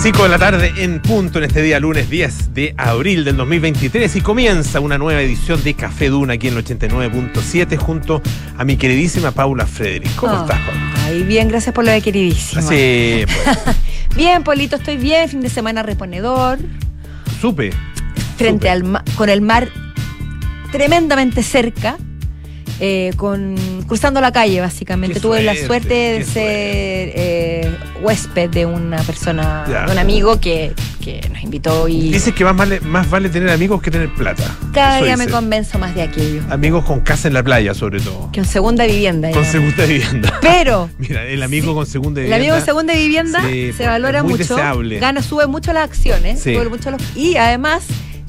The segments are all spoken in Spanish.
5 de la tarde en punto en este día lunes 10 de abril del 2023 y comienza una nueva edición de Café Duna aquí en el 89.7 junto a mi queridísima Paula Frederick. ¿Cómo Oh, estás, Paula? Ay, bien, gracias por lo de queridísimo. Sí, pues, Bien, Polito, estoy bien, fin de semana reponedor, supe. frente Súper. al con el mar tremendamente cerca. Eh, con cruzando la calle básicamente Qué tuve la suerte, de ser eh, huésped de una persona Ya. de un amigo que, que nos invitó y Dices que más vale, más vale tener amigos que tener plata. cada Eso día me convenzo más de aquello Amigos con casa en la playa, sobre todo. que en segunda vivienda Con digamos. segunda vivienda. pero Mira, el amigo Sí. con segunda El vivienda. amigo en segunda vivienda Sí, se pues, valora muy mucho, deseable. gana, sube mucho las acciones, Sí. sube mucho los- y además,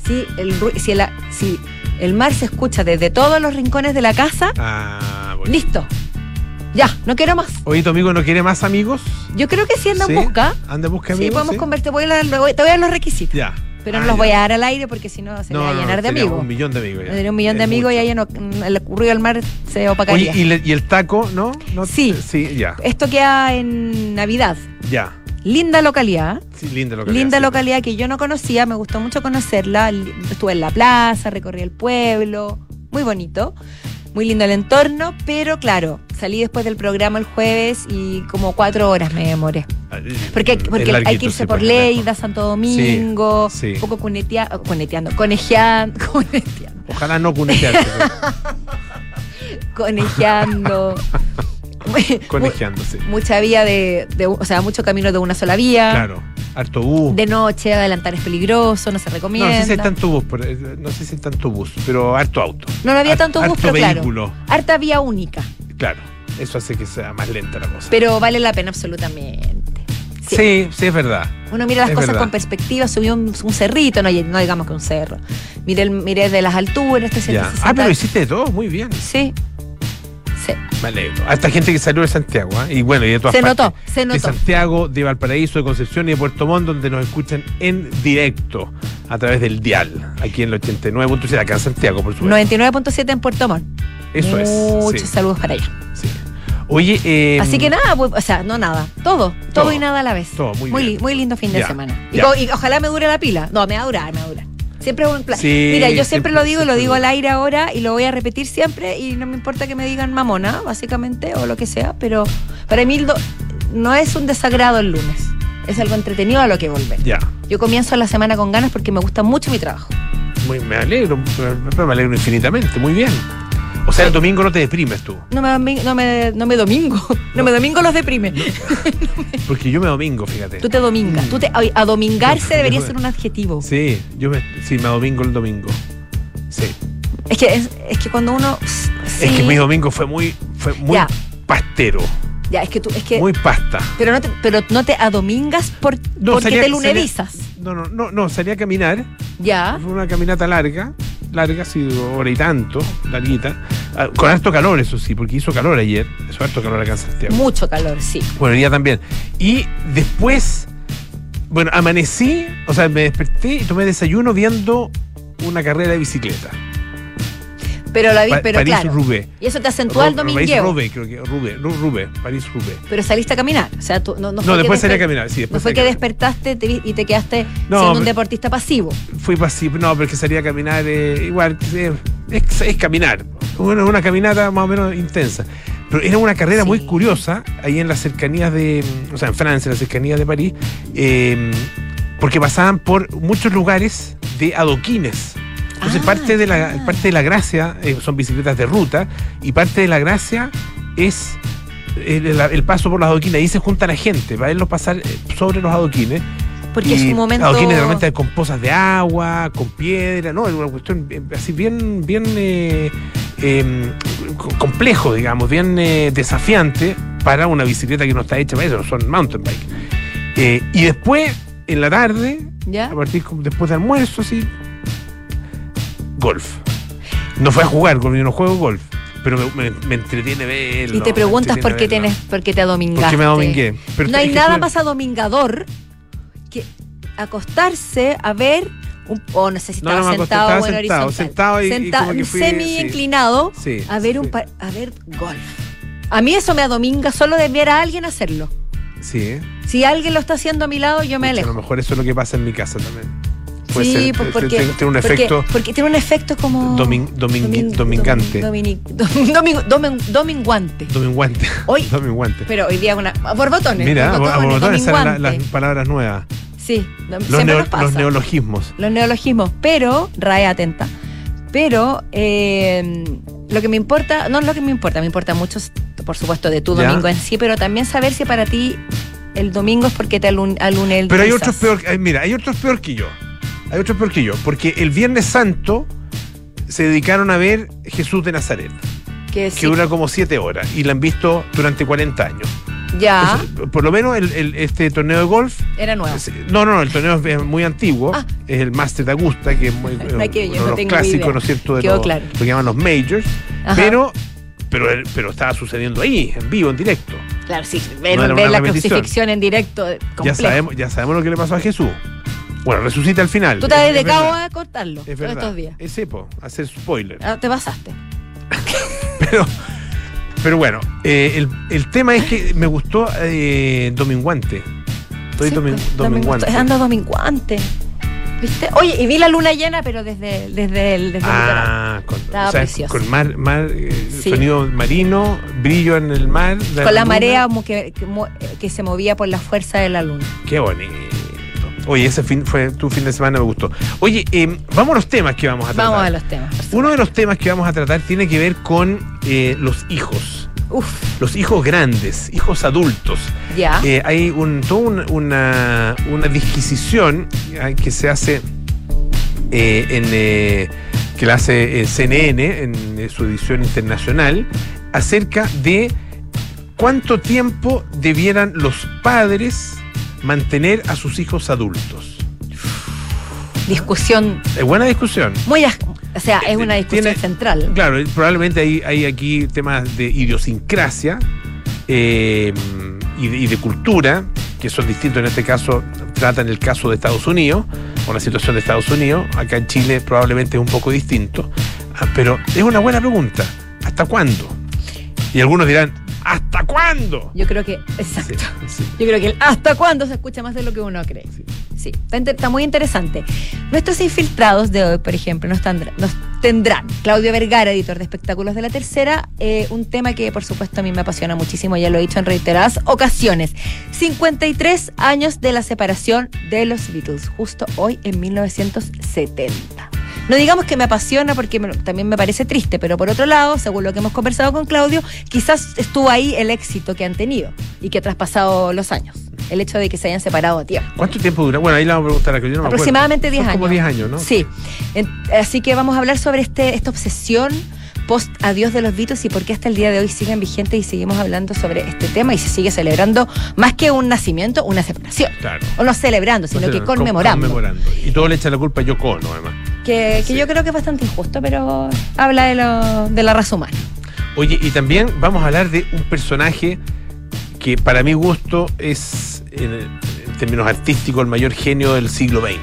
si el, si, el, si el mar se escucha desde todos los rincones de la casa, Ah, bueno. listo. Ya, no quiero más. Oye, ¿tu amigo no quiere más amigos? Yo creo que si anda ¿Sí? en busca, ¿Anda en busca de sí, amigos? podemos sí? convertir, voy a, voy- te voy a dar los requisitos, Ya. pero Ah, no los ya. voy a dar al aire porque si no se me va a no, llenar de amigos. Un millón de amigos. ya. Un millón de amigos y ahí no, el currido del mar se Oye, opacaría. ¿y, le- y el taco, no? ¿No? Sí. Sí, ya. Esto queda en Navidad. Ya. Linda localidad. Sí, linda localidad. Linda sí. localidad que yo no conocía, me gustó mucho conocerla. Estuve en la plaza, recorrí el pueblo, muy bonito, muy lindo el entorno, pero claro, salí después del programa el jueves y como cuatro horas me demoré. Porque, porque hay que irse sí, por Leida, Santo Domingo, sí. un poco cunetea- coneteando, conejeando, coneteando, Ojalá no cunetearte. conejeando. conejeándose. Mucha vía de, de- o sea, mucho camino de una sola vía. Claro. Harto bus. De noche, adelantar es peligroso, no se recomienda. no sé si hay tanto bus, pero, eh, no sé si hay tanto bus, pero harto auto. No, no había tanto bus, harto pero claro. vehículo. Harta vía única, Claro. Eso hace que sea más lenta la cosa. pero vale la pena absolutamente. Sí. sí, sí, es verdad. Uno mira las Es cosas verdad. con perspectiva, subió un, un cerrito, no, no digamos que un cerro. Miré, miré de las alturas, este Ya. 160. Ah, pero hiciste de todo, muy bien. Sí. Sí. Me alegro. Hasta gente que salió de Santiago, ¿ah? y bueno, y de todas Se partes. notó, se De notó. Santiago, de Valparaíso, de Concepción y de Puerto Montt, donde nos escuchan en directo a través del dial, aquí en el 89.7, acá en Santiago, por supuesto. 99.7 en Puerto Montt. Eso es. Muchos sí, saludos para allá. sí. Oye, eh, Así que nada, pues, o sea, no nada, todo, todo, Todo. y nada a la vez. Todo, muy muy, bien. li- muy lindo fin de Ya, semana. Y, y ojalá me dure la pila. No, me va a durar, me va a durar. Siempre es un plan. Sí, Mira, yo siempre, siempre- lo digo y lo siempre digo al aire ahora y lo voy a repetir siempre y no me importa que me digan mamona, básicamente, o lo que sea, pero para mí no es un desagrado el lunes. Es algo entretenido a lo que volver. Ya. Yo comienzo la semana con ganas porque me gusta mucho mi trabajo. Muy- me alegro, me alegro infinitamente, muy bien. O sea, el domingo no te deprimes tú, No me, no me, no me domingo. No me domingo los deprime. porque yo me domingo, fíjate. Tú te domingas. Tú te, ay, a domingarse Yo- debería ser un adjetivo. Sí, yo me, sí, me domingo el domingo. Sí. Es que, es, es que cuando uno. sí, Es que mi domingo fue muy, fue muy Ya. pastero, Ya, es que tú. Es que, muy pasta. pero, no te, pero no te adomingas por, porque salía- te lunedizas. No, no, no, no, salí a caminar. Ya. Fue una caminata larga, larga, de hora y tanto, larguita. Ah, Con harto calor, eso sí, porque hizo calor ayer. Hizo harto calor acá en Santiago. Mucho calor, sí. Bueno, el día también. Y después, bueno, amanecí, o sea, me desperté y tomé desayuno viendo una carrera de bicicleta. Pero la vi, Pa- pero claro. París-Roubaix. Y eso te acentúa el Ru- domingueo. París-Roubaix, creo que. Roubaix, no, Roubaix, París-Roubaix. Pero saliste a caminar. O sea, tú, no, no, No, fue que después salí a caminar, sí, No después fue salí que despertaste y te quedaste No, siendo un deportista pasivo. Fui pasivo, no, pero es que salí a caminar eh, igual, eh, es, es caminar. Una, una caminata más o menos intensa. Pero era una carrera muy curiosa, ahí en las cercanías de, o sea, en Francia, en las cercanías de París, eh, porque pasaban por muchos lugares de adoquines. Entonces Ah, parte, de la, parte de la gracia eh, son bicicletas de ruta y parte de la gracia es el, paso por los adoquines. Ahí se junta la gente para verlos pasar eh, sobre los adoquines. Porque es Y un momento. Adoquines realmente con pozas de agua, con piedra, ¿no? Es una cuestión eh, así bien, bien eh, eh, co- complejo, digamos, bien eh, desafiante para una bicicleta que no está hecha para eso, son mountain bike. Eh, y después, en la tarde, ¿Ya? a partir después de almuerzo, así, golf. No fue a jugar, yo no juego golf, pero me, me- me entretiene verlo. Y te preguntas por qué, verlo. tienes, por qué te adomingaste. ¿Por qué me domingué? Pero no hay nada más adomingador que acostarse a ver un, o no sé si No, estaba no sentado estaba o en sentado, horizontal. sentado y- y Senta- como que fui- semi sí. inclinado Sí, a ver un sí. par- a ver golf. A mí eso me adominga solo de ver a alguien hacerlo. Sí. Si alguien lo está haciendo a mi lado, yo me Pucha, alejo. A lo mejor eso es lo que pasa en mi casa también. Puede sí, ser, pues eh, porque, tiene, un efecto. porque, tiene un efecto como Domin- domin- domingante. domin- domin- domin- dominguante. Dominguante. Hoy- Dominguante. Pero hoy día una por botones. Mira, a por botones, borbotones salen la- las palabras nuevas. Sí, Los, neo- nos pasa. los neologismos. los neologismos, pero, RAE atenta, pero eh, lo que me importa, no lo que me importa, me importa mucho, por supuesto, de tu Ya. domingo en sí, pero también saber si para ti el domingo es porque te alun alune el Pero hay otros peor. eh, Mira, hay otros peor que yo. Hay otros peor que yo. Porque el Viernes Santo se dedicaron a ver Jesús de Nazaret, Que que sí, dura como siete horas. Y la han visto durante 40 años. Ya Eso, por lo menos el- el- este torneo de golf. era nuevo. es- No, no, no, el torneo es muy antiguo. Ah. Es el Master de Augusta, que es muy, No que- uno no de los clásicos, idea. ¿no es cierto? De los- claro. Lo que llaman los majors. Ajá. Pero, pero, pero estaba sucediendo ahí, en vivo, en directo. Claro, sí, ver, No la crucifixión en directo, eh, Ya sabemos, ya sabemos lo que le pasó a Jesús. Bueno, resucita al final. Tú te has Es- es dedicado a cortarlo Es todos verdad. estos días. Ese, po, hacer spoiler. Ah, te pasaste. Pero, pero bueno, eh, el, el tema es que me gustó eh, Dominguante. Estoy Sí, pues, dominguante. domingo- Ando dominguante. ¿Viste? Oye, y vi la luna llena, pero desde, desde el, desde el. Ah, con, Estaba o sea, precioso. con mar, mar eh, Sí. sonido marino, brillo en el mar. Con la luna. marea que, que, que se movía por la fuerza de la luna. Qué bonito. Oye, ese fin fue tu fin de semana, me gustó. Oye, eh, vamos a los temas que vamos a tratar. Vamos a los temas. Uno de los temas que vamos a tratar tiene que ver con eh, los hijos. Uf, Los hijos grandes, hijos adultos. ya. Eh, hay un, toda un- una, una disquisición eh, que se hace en que la hace CNN en su edición internacional acerca de cuánto tiempo debieran los padres mantener a sus hijos adultos. discusión Es buena discusión. muy. O sea, es una discusión Tiene- central. Claro, probablemente hay, hay aquí temas de idiosincrasia eh, y, de, y de cultura, que son distintos en este caso, tratan el caso de Estados Unidos, o la situación de Estados Unidos. Acá en Chile probablemente es un poco distinto. Ah, pero es una buena pregunta. ¿Hasta cuándo? Y algunos dirán, ¿hasta cuándo? Yo creo que. Exacto. Sí, sí. Yo creo que el hasta cuándo se escucha más de lo que uno cree. Sí. Sí, está, muy interesante. Nuestros infiltrados de hoy, por ejemplo, nos tendrán Claudio Vergara, editor de espectáculos de la tercera, eh, un tema que por supuesto a mí me apasiona muchísimo, ya lo he dicho en reiteradas ocasiones. 53 años de la separación de los Beatles, justo hoy en 1970. No digamos que me apasiona porque me- también me parece triste, pero por otro lado, según lo que hemos conversado con Claudio, quizás estuvo ahí el éxito que han tenido y que ha traspasado los años. El hecho de que se hayan separado a tiempo. ¿Cuánto tiempo dura? Bueno, ahí la vamos a preguntar a que yo no me. Aproximadamente 10 Son años. como 10 años, ¿no? Sí. En- así que vamos a hablar sobre este, esta obsesión post adiós de los Beatles y por qué hasta el día de hoy siguen vigentes y seguimos hablando sobre este tema y se sigue celebrando más que un nacimiento, una separación. Claro. O no celebrando, sino No sé, que con- conmemorando. conmemorando. Y todo le echa la culpa a Yoko Ono, además. Que, que Sí. yo creo que es bastante injusto, pero habla de, lo, de la raza humana. Oye, y también vamos a hablar de un personaje que para mi gusto es, en, en términos artísticos, el mayor genio del siglo XX.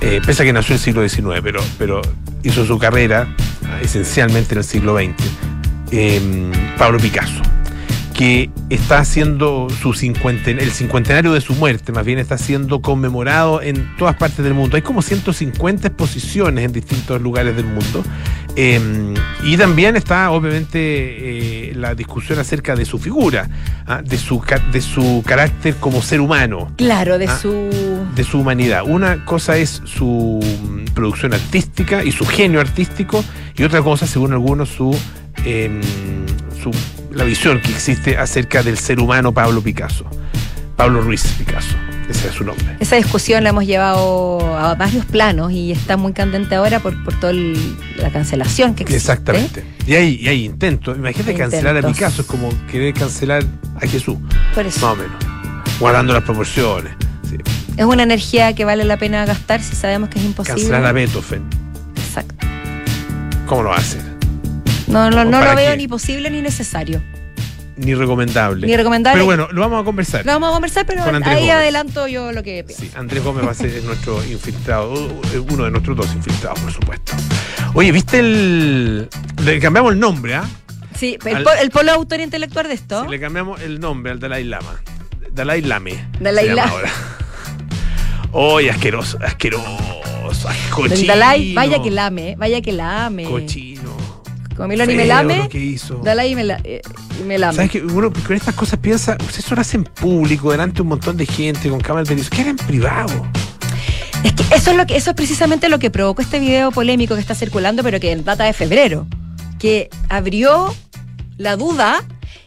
Eh, pese a que nació en el siglo XIX, pero, pero hizo su carrera esencialmente en el siglo XX. Eh, Pablo Picasso, que está haciendo su cincuenten, el cincuentenario de su muerte, más bien está siendo conmemorado en todas partes del mundo. Hay como 150 exposiciones en distintos lugares del mundo. Eh, y también está, obviamente, eh, la discusión acerca de su figura, ah, de, su, de su carácter como ser humano Claro, de Ah. su. de su humanidad. Una cosa es su mm, producción artística y su genio artístico, y otra cosa, según algunos, su, em, su la visión que existe acerca del ser humano Pablo Picasso. Pablo Ruiz Picasso, ese es su nombre. Esa discusión la hemos llevado a varios planos y está muy candente ahora por, por toda la cancelación que existe. Exactamente. Y hay, y hay intentos. Imagínate Hay cancelar a intentos. Picasso, es como querer cancelar a Jesús, Por eso. más o menos. Guardando las proporciones. Sí. Es una energía que vale la pena gastar si sabemos que es imposible. Cancelar a Beethoven. Exacto. ¿Cómo lo va a hacer? No, no, ¿O no lo veo qué? ni posible ni necesario. Ni recomendable. Ni recomendable. Pero bueno, lo vamos a conversar. Lo vamos a conversar, pero Con ahí Gómez. adelanto yo lo que pienso. Sí, Andrés Gómez va a ser nuestro infiltrado, uh, uno de nuestros dos infiltrados, por supuesto. Oye, ¿viste el. Le cambiamos el nombre, ¿ah? Sí, el, Al- po- el polo autor intelectual de esto. Sí, le cambiamos el nombre al Dalai Lama. Dalai Lame. Dalai Lame. ahora. Oye, asqueroso, asqueroso. ay, cochino. Del Dalai, vaya que lame, eh, vaya que lame. Cochino. Como Miloni Feo me lame, lo que hizo. Dalai eh, me lame. ¿Sabes que uno con estas cosas piensa, ustedes lo hacen público, delante de un montón de gente, con cámaras de televisión, que era en privado. Es que eso es lo que eso es precisamente lo que provocó este video polémico que está circulando, pero que data de febrero, que abrió la duda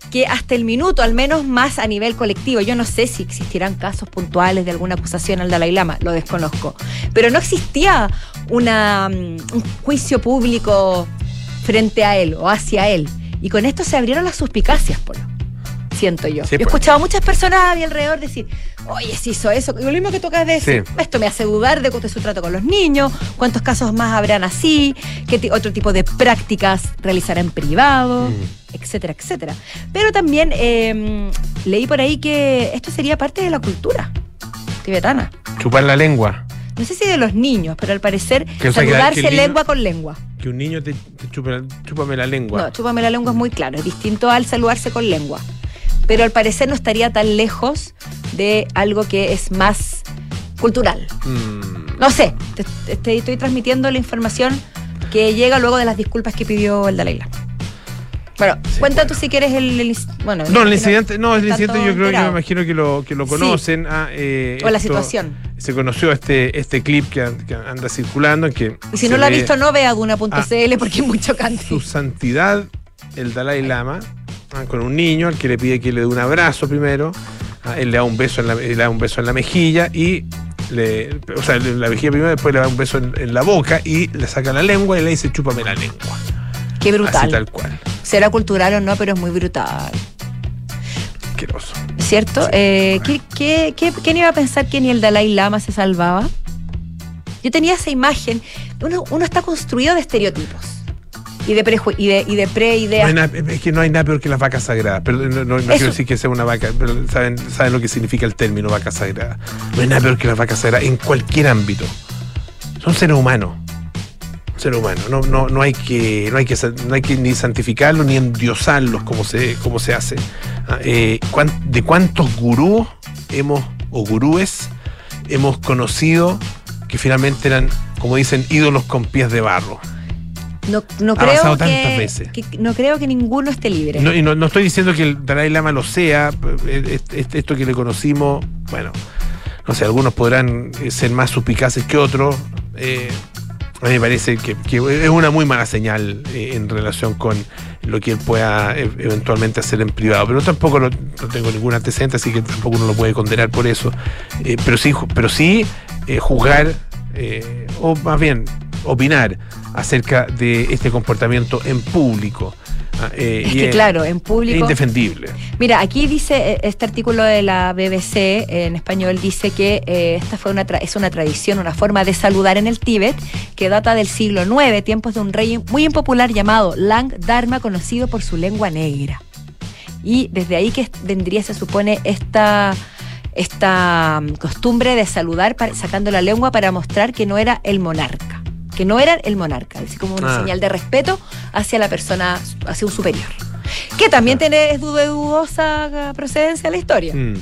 que hasta el minuto, al menos más a nivel colectivo, yo no sé si existirán casos puntuales de alguna acusación al Dalai Lama, lo desconozco, pero no existía una, mm, un juicio público frente a él o hacia él. Y con esto se abrieron las suspicacias, Polo. Siento yo. Sí, yo he pues. escuchado a muchas personas a mi alrededor decir, oye, si hizo eso. Y lo mismo que tocas de decir, Sí. esto me hace dudar de cómo es su trato con los niños, cuántos casos más habrán así, qué otro tipo de prácticas realizará en privado, Mm. etcétera, etcétera. Pero también eh, leí por ahí que esto sería parte de la cultura tibetana. Chupar la lengua. No sé si de los niños, pero al parecer Que, saludarse que el niño- lengua con lengua. Que un niño te, te chupe la- chúpame la lengua. No, chúpame la lengua es muy claro, es distinto al saludarse con lengua. Pero al parecer no estaría tan lejos de algo que es más cultural. Mm. No sé, te, estoy transmitiendo la información que llega luego de las disculpas que pidió el Dalai Lama. Bueno, Sí, cuenta bueno. tú si quieres el, el bueno, No, el incidente, no, el incidente yo creo que me imagino que lo, que lo Sí. conocen. ah, eh, o la situación. Se conoció este, este clip que, an- que anda circulando que Y si no lo ha visto, no vea Duna.cl porque es muy chocante. su santidad, el Dalai Lama, ah, con un niño al que le pide que le dé un abrazo primero. ah, él le da un beso en la, le da un beso en la mejilla y le, o sea, la mejilla primero, después le da un beso en, en la boca y le saca la lengua y le dice chúpame la lengua. Qué Así brutal. tal cual. Será cultural o no, pero es muy brutal. Asqueroso. ¿Cierto? Sí. Eh, ¿qué, qué, qué- quién iba a pensar que ni el Dalai Lama se salvaba? Yo tenía esa imagen. Uno, uno está construido de estereotipos y de, preju y de, y de pre-ideas. es que no hay nada peor que las vacas sagradas. Pero no, no- no quiero decir que sea una vaca, pero saben, saben lo que significa el término vaca sagrada. No hay nada peor que las vacas sagradas en cualquier ámbito. Son seres humanos. Ser humano. No, no, no hay que, no hay que, no hay que ni santificarlos ni endiosarlos como se, como se hace. Ah, eh, ¿De cuántos gurús hemos, o gurúes, hemos conocido que finalmente eran, como dicen, ídolos con pies de barro? No, no Ha creo pasado que, tantas veces. que- no creo que ninguno esté libre. No, y no, no estoy diciendo que el Dalai Lama lo sea, eh, es- es- esto que le conocimos, bueno, no sé, algunos podrán eh, ser más suspicaces que otros. eh, a mí me parece que, es una muy mala señal eh, en relación con lo que él pueda eh, eventualmente hacer en privado, pero tampoco no tengo ningún antecedente, así que tampoco uno lo puede condenar por eso. Eh, pero sí, pero sí juzgar, o más bien opinar acerca de este comportamiento en público. Ah, eh, es y que claro, en es público. indefendible. Mira, aquí dice, eh, este artículo de la BBC eh, en español dice que eh, esta fue una tra- es una tradición, una forma de saludar en el Tíbet que data del siglo IX, tiempos de un rey muy impopular llamado Lang Dharma, conocido por su lengua negra. Y desde ahí que vendría, se supone, esta, esta mm, costumbre de saludar sacando la lengua para mostrar que no era el monarca. Que no era el monarca, así como una Ah. señal de respeto hacia la persona, hacia un superior. Que también tiene es du- de dudosa procedencia la historia. Mm.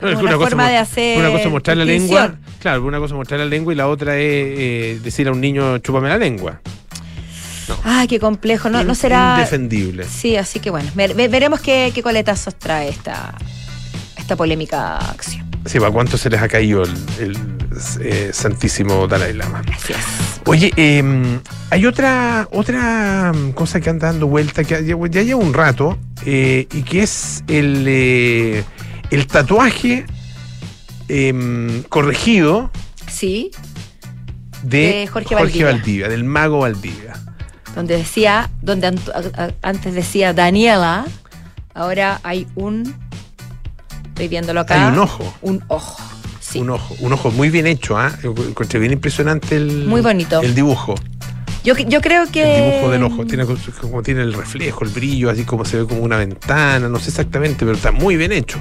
Es una cosa forma de hacer Una cosa es mostrar la lengua. Claro, una cosa es mostrar la lengua y la otra es eh, decir a un niño, chúpame la lengua. Ay, qué complejo. No, no será. Indefendible. Sí, así que bueno, ver- ve- veremos qué, qué coletazos trae esta, esta polémica acción. Sí, ¿para cuánto se les ha caído el, el, eh, Santísimo Dalai Lama? Es. Oye, eh, hay otra otra mm, cosa que anda dando vuelta que ya, ya lleva un rato eh, y que es el, eh, el tatuaje em, corregido Sí, de, De Jorge Valdivia. Valdivia, del mago Valdivia. donde decía, donde ant- a- a- antes decía Daniela, ahora hay un. Estoy viéndolo acá. Hay un ojo. Un ojo. Sí. Un ojo, un ojo muy bien hecho, ¿ah? Encontré bien impresionante el, Muy bonito. el dibujo. Yo, yo creo que. El dibujo del ojo. Tiene co- como tiene el reflejo, el brillo, así como se ve como una ventana, no sé exactamente, pero está muy bien hecho.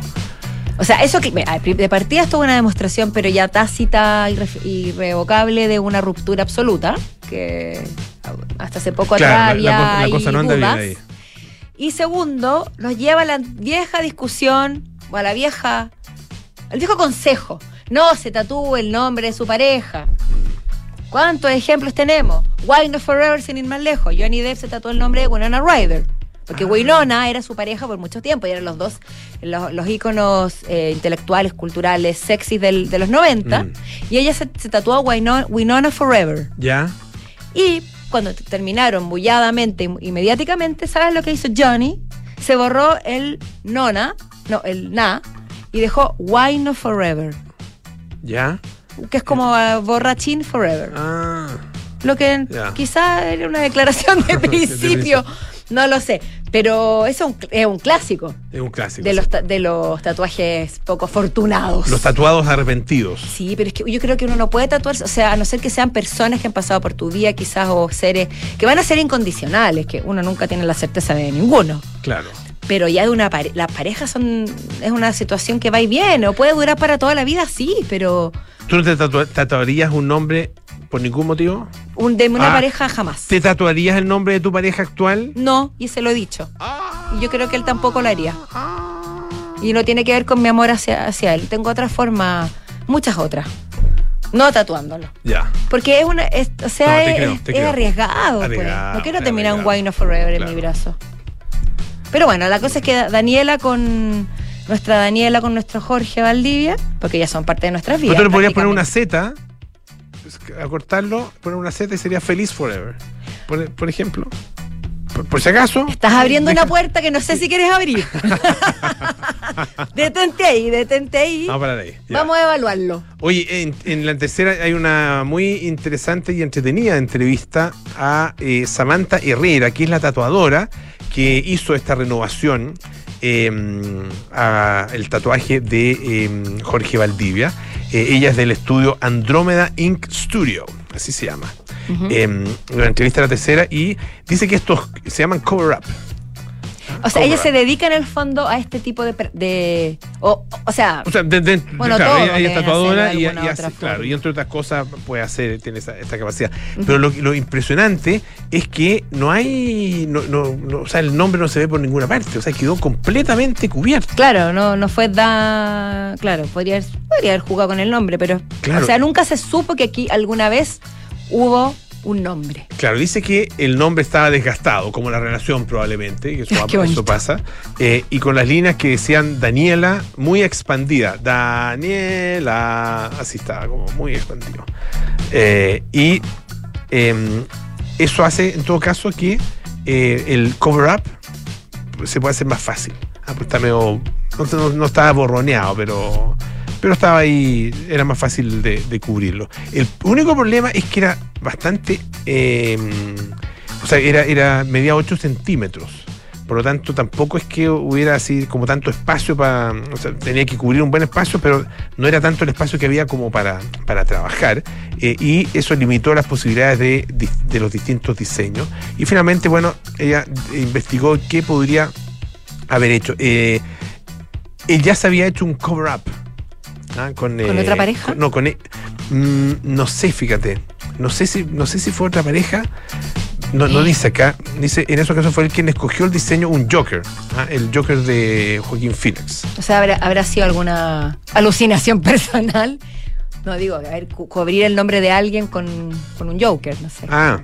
O sea, eso que de partida esto es una demostración, pero ya tácita, irre- irrevocable de una ruptura absoluta, que hasta hace poco atrás Claro, había la, la ahí cosa no anda bien dudas. ahí. Y segundo, nos lleva a la vieja discusión o a la vieja el viejo consejo. No se tatúe el nombre de su pareja. ¿Cuántos ejemplos tenemos? Why Not Forever, sin ir más lejos. Johnny Depp se tatuó el nombre de Winona Ryder. Porque Ah. Winona era su pareja por mucho tiempo y eran los dos los, los íconos eh, intelectuales, culturales, sexys del- de los 90. Mm. Y ella se, se tatuó Winona, Winona Forever. ¿Ya? Y cuando terminaron bulladamente y mediáticamente, ¿sabes lo que hizo Johnny? Se borró el nona, no, el na, y dejó Why Not Forever, ¿Ya? que es como eh, borrachín forever. Ah. Lo que Ya. quizá era una declaración de principio, no lo sé. Pero eso es un, es un clásico Es un clásico. de sí. los, de los tatuajes poco afortunados. Los tatuados arrepentidos. Sí, pero es que yo creo que uno no puede tatuarse, o sea, a no ser que sean personas que han pasado por tu vida, quizás, o seres que van a ser incondicionales, que uno nunca tiene la certeza de ninguno. Claro. Pero ya de una pareja, las parejas son, es una situación que va y viene, o puede durar para toda la vida, sí, pero ¿Tú no te tatua- tatuarías un nombre por ningún motivo? un, de una Ah. pareja jamás. ¿Te tatuarías el nombre de tu pareja actual? No, y se lo he dicho. Y yo creo que él tampoco lo haría. Y no tiene que ver con mi amor hacia, hacia él. Tengo otra forma, muchas otras. No tatuándolo. Ya. Porque es una, es- o sea, No, es, creo, es creo. arriesgado, pues. No quiero es terminar un. Wine of Forever Claro. en mi brazo. Pero bueno, la cosa es que Daniela con nuestra Daniela con nuestro Jorge Valdivia, porque ya son parte de nuestras Pero vidas. tú le podrías poner una. Z, pues, acortarlo, poner una Z y sería feliz forever. Por, por ejemplo. Por, por si acaso. Estás abriendo deja- una puerta que no sé si quieres abrir. detente ahí, detente ahí. Vamos a parar ahí. Vamos a evaluarlo. Oye, en, en la tercera hay una muy interesante y entretenida entrevista a eh, Samantha Herrera, que es la tatuadora que hizo esta renovación eh, a el tatuaje de eh, Jorge Valdivia. Eh, ella es del estudio Andrómeda Ink Studio, así se llama. Eh, una entrevista a la tercera y dice que estos se llaman cover up. O sea, ella se dedica en el fondo a este tipo de... de o, o sea, O sea, de- de- Bueno, claro, todos ella, ella es tatuadora y, alguna y otra hace- claro, forma. y entre otras cosas puede hacer, tiene esa- esta capacidad. Pero lo, lo impresionante es que no hay, no, no- no- o sea, el nombre no se ve por ninguna parte, o sea, quedó completamente cubierto. Claro, no, no fue da. Claro, podría, podría haber jugado con el nombre, pero. Claro. O sea, nunca se supo que aquí alguna vez hubo un nombre. Claro, dice que el nombre estaba desgastado, como la relación probablemente, que eso, Qué bonito. eso pasa, eh, y con las líneas que decían Daniela muy expandida, Daniela, así estaba, como muy expandido. Eh, y eh, eso hace en todo caso que eh, el cover-up se puede hacer más fácil. Ah, pues está medio, no, no- no estaba borroneado, pero, pero estaba ahí, era más fácil de, cubrirlo. El único problema es que era bastante, eh, o sea, era, era medía 8 centímetros. Por lo tanto, tampoco es que hubiera así como tanto espacio para. O sea, tenía que cubrir un buen espacio, pero no era tanto el espacio que había como para, para trabajar. eh, y eso limitó las posibilidades de, de- los distintos diseños. Y finalmente, bueno, ella investigó qué podría haber hecho. Eh, él ya se había hecho un cover-up. ¿Ah? ¿Con, ¿Con otra pareja? con- no, con. e- mm, no sé, fíjate. No sé si, no sé si fue otra pareja. No, no dice acá. Dice, en ese caso fue él quien escogió el diseño, un Joker. ¿ah? El Joker de Joaquín Phoenix. O sea, habrá, habrá sido alguna alucinación personal. No digo, a ver, cu- cubrir el nombre de alguien con, con un Joker, no sé. Ah,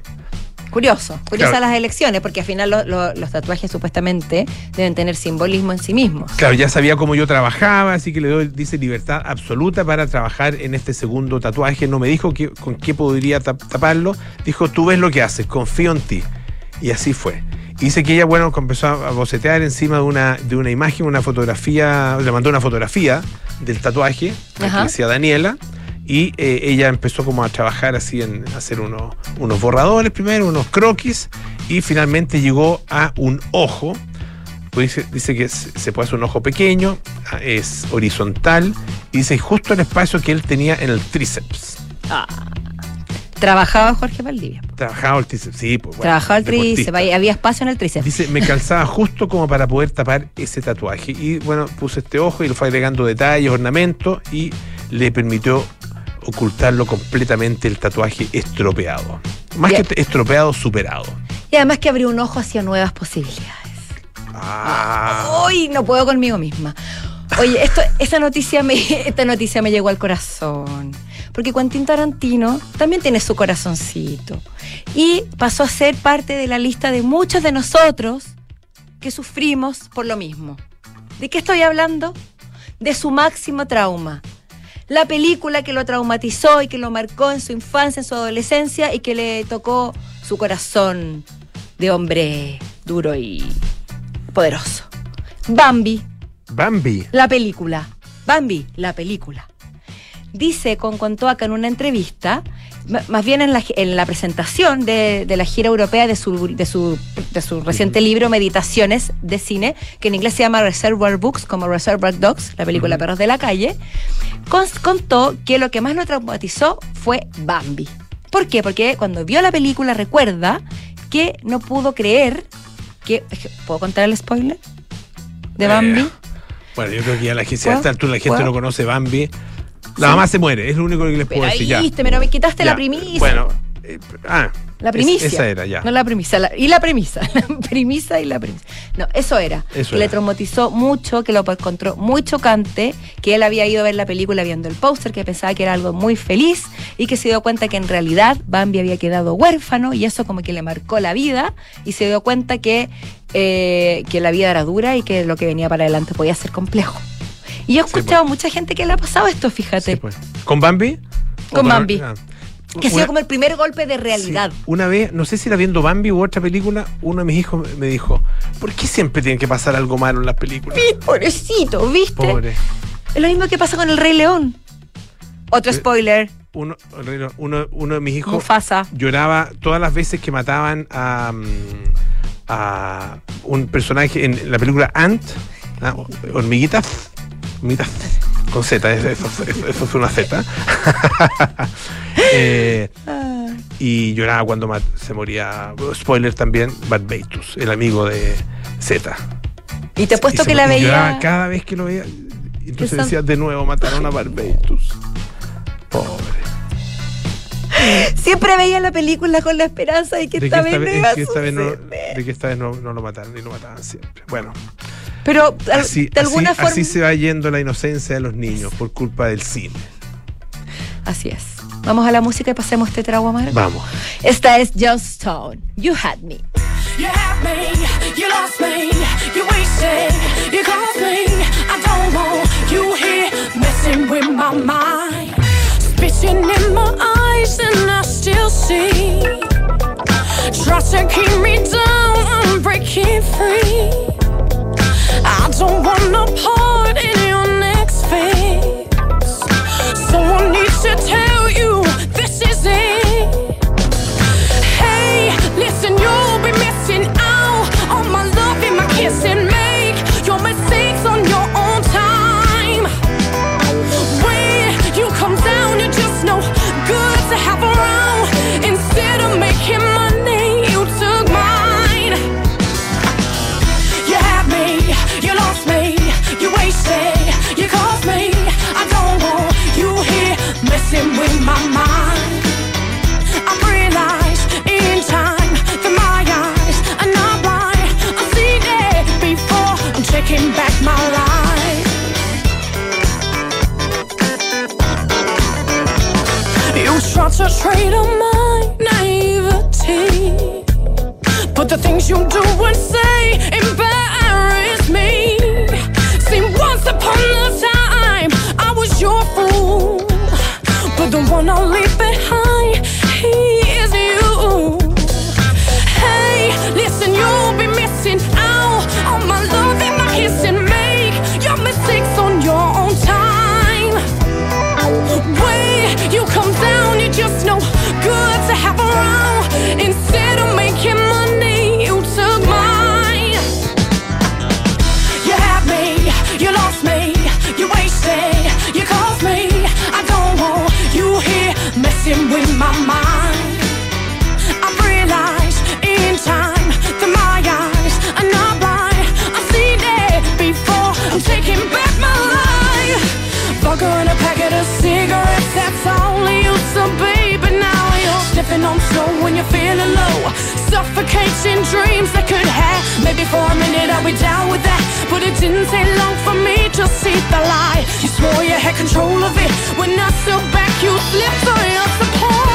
Curioso, curiosas Claro. las elecciones, porque al final lo- lo- los tatuajes supuestamente deben tener simbolismo en sí mismos. claro, ya sabía cómo yo trabajaba, así que le doy, dice, libertad absoluta para trabajar en este segundo tatuaje. No me dijo que, con qué podría tap- taparlo. Dijo, tú ves lo que haces, confío en ti. Y así fue. Y dice que ella, bueno, empezó a bocetear encima de una, de una imagen, una fotografía, le mandó una fotografía del tatuaje, que decía Daniela, y eh, ella empezó como a trabajar así en hacer unos, unos borradores primero, unos croquis, y finalmente llegó a un ojo. Pues dice, dice que se puede hacer un ojo pequeño, ah, es horizontal, y dice justo el espacio que él tenía en el tríceps. Trabajaba Jorge Valdivia. Trabajaba el tríceps, sí, pues bueno, Trabajaba el deportista. tríceps, había espacio en el tríceps. Dice, me calzaba justo como para poder tapar ese tatuaje. Y bueno, puse este ojo y lo fue agregando detalles, ornamentos y le permitió ocultarlo completamente el tatuaje estropeado. Más Bien. que estropeado, superado. Y además que abrió un ojo hacia nuevas posibilidades. Ah. Hoy no puedo conmigo misma. Oye, esto, esta noticia me, esta noticia me llegó al corazón. Porque Quentin Tarantino también tiene su corazoncito. Y pasó a ser parte de la lista de muchos de nosotros que sufrimos por lo mismo. ¿De qué estoy hablando? De su máximo trauma. La película que lo traumatizó y que lo marcó en su infancia, en su adolescencia y que le tocó su corazón de hombre duro y poderoso. Bambi, Bambi. la película. Bambi, la película. Dice con Contoaca en una entrevista, más bien en la, en la presentación de, de la gira europea de su, de su, de su reciente libro Meditaciones de cine, que en inglés se llama Reservoir Books, como Reservoir Dogs, la película. Perros de la Calle, contó que lo que más lo traumatizó fue Bambi. ¿Por qué? Porque cuando vio la película recuerda que no pudo creer que... ¿Puedo contar el spoiler? De Eh, Bambi. Bueno, yo creo que ya la gente, a esta altura la gente no conoce Bambi. La mamá se muere, es lo único que les puedo Pero decir ahí ya. pero me quitaste Ya. la primicia. Bueno, eh, ah, La es- primicia. esa era ya. No la premisa. la- y la premisa. La premisa y la premisa. No, eso era. Eso que era. le traumatizó mucho, que lo encontró muy chocante, que él había ido a ver la película viendo el póster, que pensaba que era algo muy feliz y que se dio cuenta que en realidad Bambi había quedado huérfano y eso como que le marcó la vida y se dio cuenta que, eh, que la vida era dura y que lo que venía para adelante podía ser complejo. Y yo he Sí, escuchado mucha gente que le ha pasado esto, fíjate. Sí, pues. ¿Con Bambi? ¿O Con Bambi. ah. Que ha sido como el primer golpe de realidad. Sí. Una vez, no sé si era viendo Bambi u otra película, uno de mis hijos me dijo, ¿por qué siempre tiene que pasar algo malo en las películas? Pobrecito, ¿viste? Pobre. Es lo mismo que pasa con el Rey León. Otro Eh, spoiler, Uno, uno, uno de mis hijos Mufasa. lloraba todas las veces que mataban a, mm, a un personaje en la película Ant, ah, hormiguita, hormiguita con Z, eso, eso- es una Z. Eh, y lloraba cuando se moría, spoiler también, Bad Baitus, el amigo de Z. Y te he puesto Y que la lloraba veía. cada vez que lo veía. Entonces decía, de nuevo mataron a Barbatus. Pobre. Siempre veía la película con la esperanza de que esta vez no iba a de que esta vez no, no lo mataron y lo mataban siempre. Bueno, Pero así, de alguna así, forma. así se va yendo la inocencia de los niños por culpa del cine. Así es. Vamos a la música y pasemos este trago amargo. Vamos. Esta es John Stone. You had me. You had me, you lost me, you wasted, you caused me. I don't want you here messing with my mind. Spitting in my eyes, and I still see. Try to keep me down, I'm breaking free. I don't want a part in your next phase. Someone needs to tell try to trade on my naivety, but the things you do and say the one I'll leave behind, Suffocating dreams that could have. Maybe for a minute I'll be down with that. But it didn't take long for me to see the lie. You swore you had control of it. When I stood back, you slipped on your support.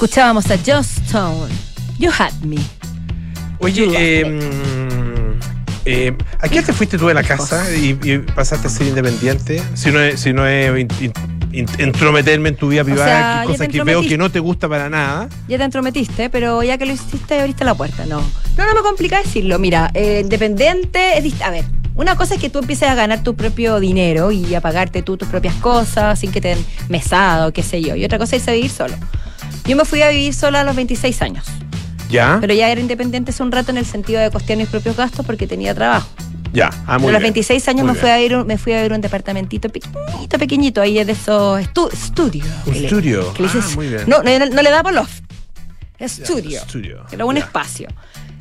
Escuchábamos a Joss Stone. You had me. Oye, You eh, eh, ¿a qué te fuiste tú de la casa y, y pasaste a ser independiente? Si no es, si no es in- in- in- entrometerme en tu vida privada, sea, que ya cosa que veo que no te gusta para nada. Ya te entrometiste, pero ya que lo hiciste, abriste la puerta. No. No, no me complica decirlo. Mira, eh, independiente es dist- A ver, una cosa es que tú empieces a ganar tu propio dinero y a pagarte tú tus propias cosas sin que te den mesado, qué sé yo. Y otra cosa es a vivir solo. Yo me fui a vivir sola a los 26 años. ¿Ya? Pero ya era independiente hace un rato en el sentido de costear mis propios gastos porque tenía trabajo. ya. Ah, muy a los bien. 26 años me fui, a un- me fui a vivir un departamentito pequeñito, pequeñito, ahí es de esos estu estudios. Un estudio. que le Ah, muy bien. No, no, no le daba loft. Ya, Estudio. Era un espacio.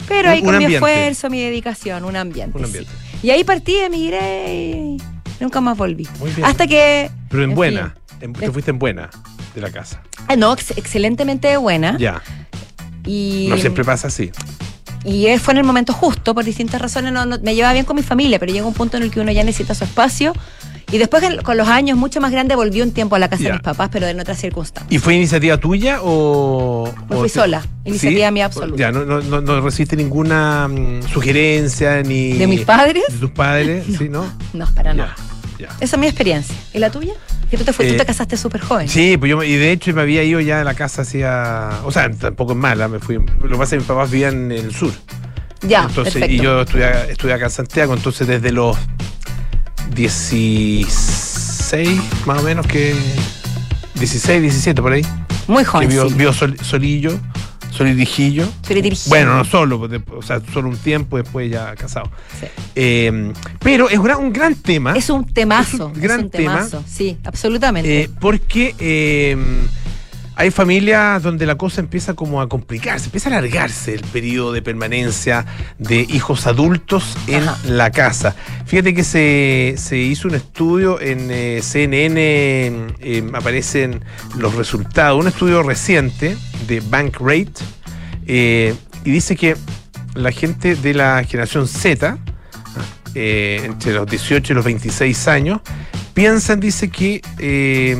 Pero Un- ahí con mi ambiente. esfuerzo, mi dedicación, un ambiente. Un sí. ambiente. Y ahí partí, emigré y nunca más volví. Muy bien. Hasta que. Pero en en buena. fin. En- te fuiste en buena de la casa. Ah, no, ex- excelentemente buena. Ya. Y, No siempre pasa así. y fue en el momento justo, por distintas razones. No, no- me llevaba bien con mi familia, pero llega un punto en el que uno ya necesita su espacio. Y después, con los años, mucho más grande, volví un tiempo a la casa de mis papás, pero en otras circunstancias. ¿Y fue iniciativa tuya o.? Me o fui sola, iniciativa mía absoluta. Ya, no, no, no, no recibiste ninguna mm, sugerencia ni. ¿De mis padres? De tus padres, sí, ¿no? No, para nada. Esa es mi experiencia. ¿Y la tuya? Que tú te, fuiste, Eh, tú te casaste súper joven. Sí, pues yo, y de hecho me había ido ya de la casa hacia. O sea, tampoco es mala, me fui. Lo que pasa es que mis papás vivían en el sur. Ya, entonces, perfecto. y yo estudié, estudié acá en Santiago, entonces desde los 16 más o menos que 16, 17 por ahí, Muy que joven, vio, sí. vio sol- solillo, solirijillo. Dirigí- Bueno, no solo, o sea, solo un tiempo después ya casado. Sí. Eh, pero es un gran, tema. Es un temazo. Es un Es un, gran tema. temazo. Sí, absolutamente. Eh, porque eh, hay familias donde la cosa empieza como a complicarse, empieza a alargarse el periodo de permanencia de hijos adultos en Ajá. la casa. Fíjate que se, se hizo un estudio en eh, CNN, eh, aparecen los resultados, un estudio reciente de Bankrate, eh, y dice que la gente de la generación Z, eh, entre los 18 y los 26 años, piensan, dice que eh,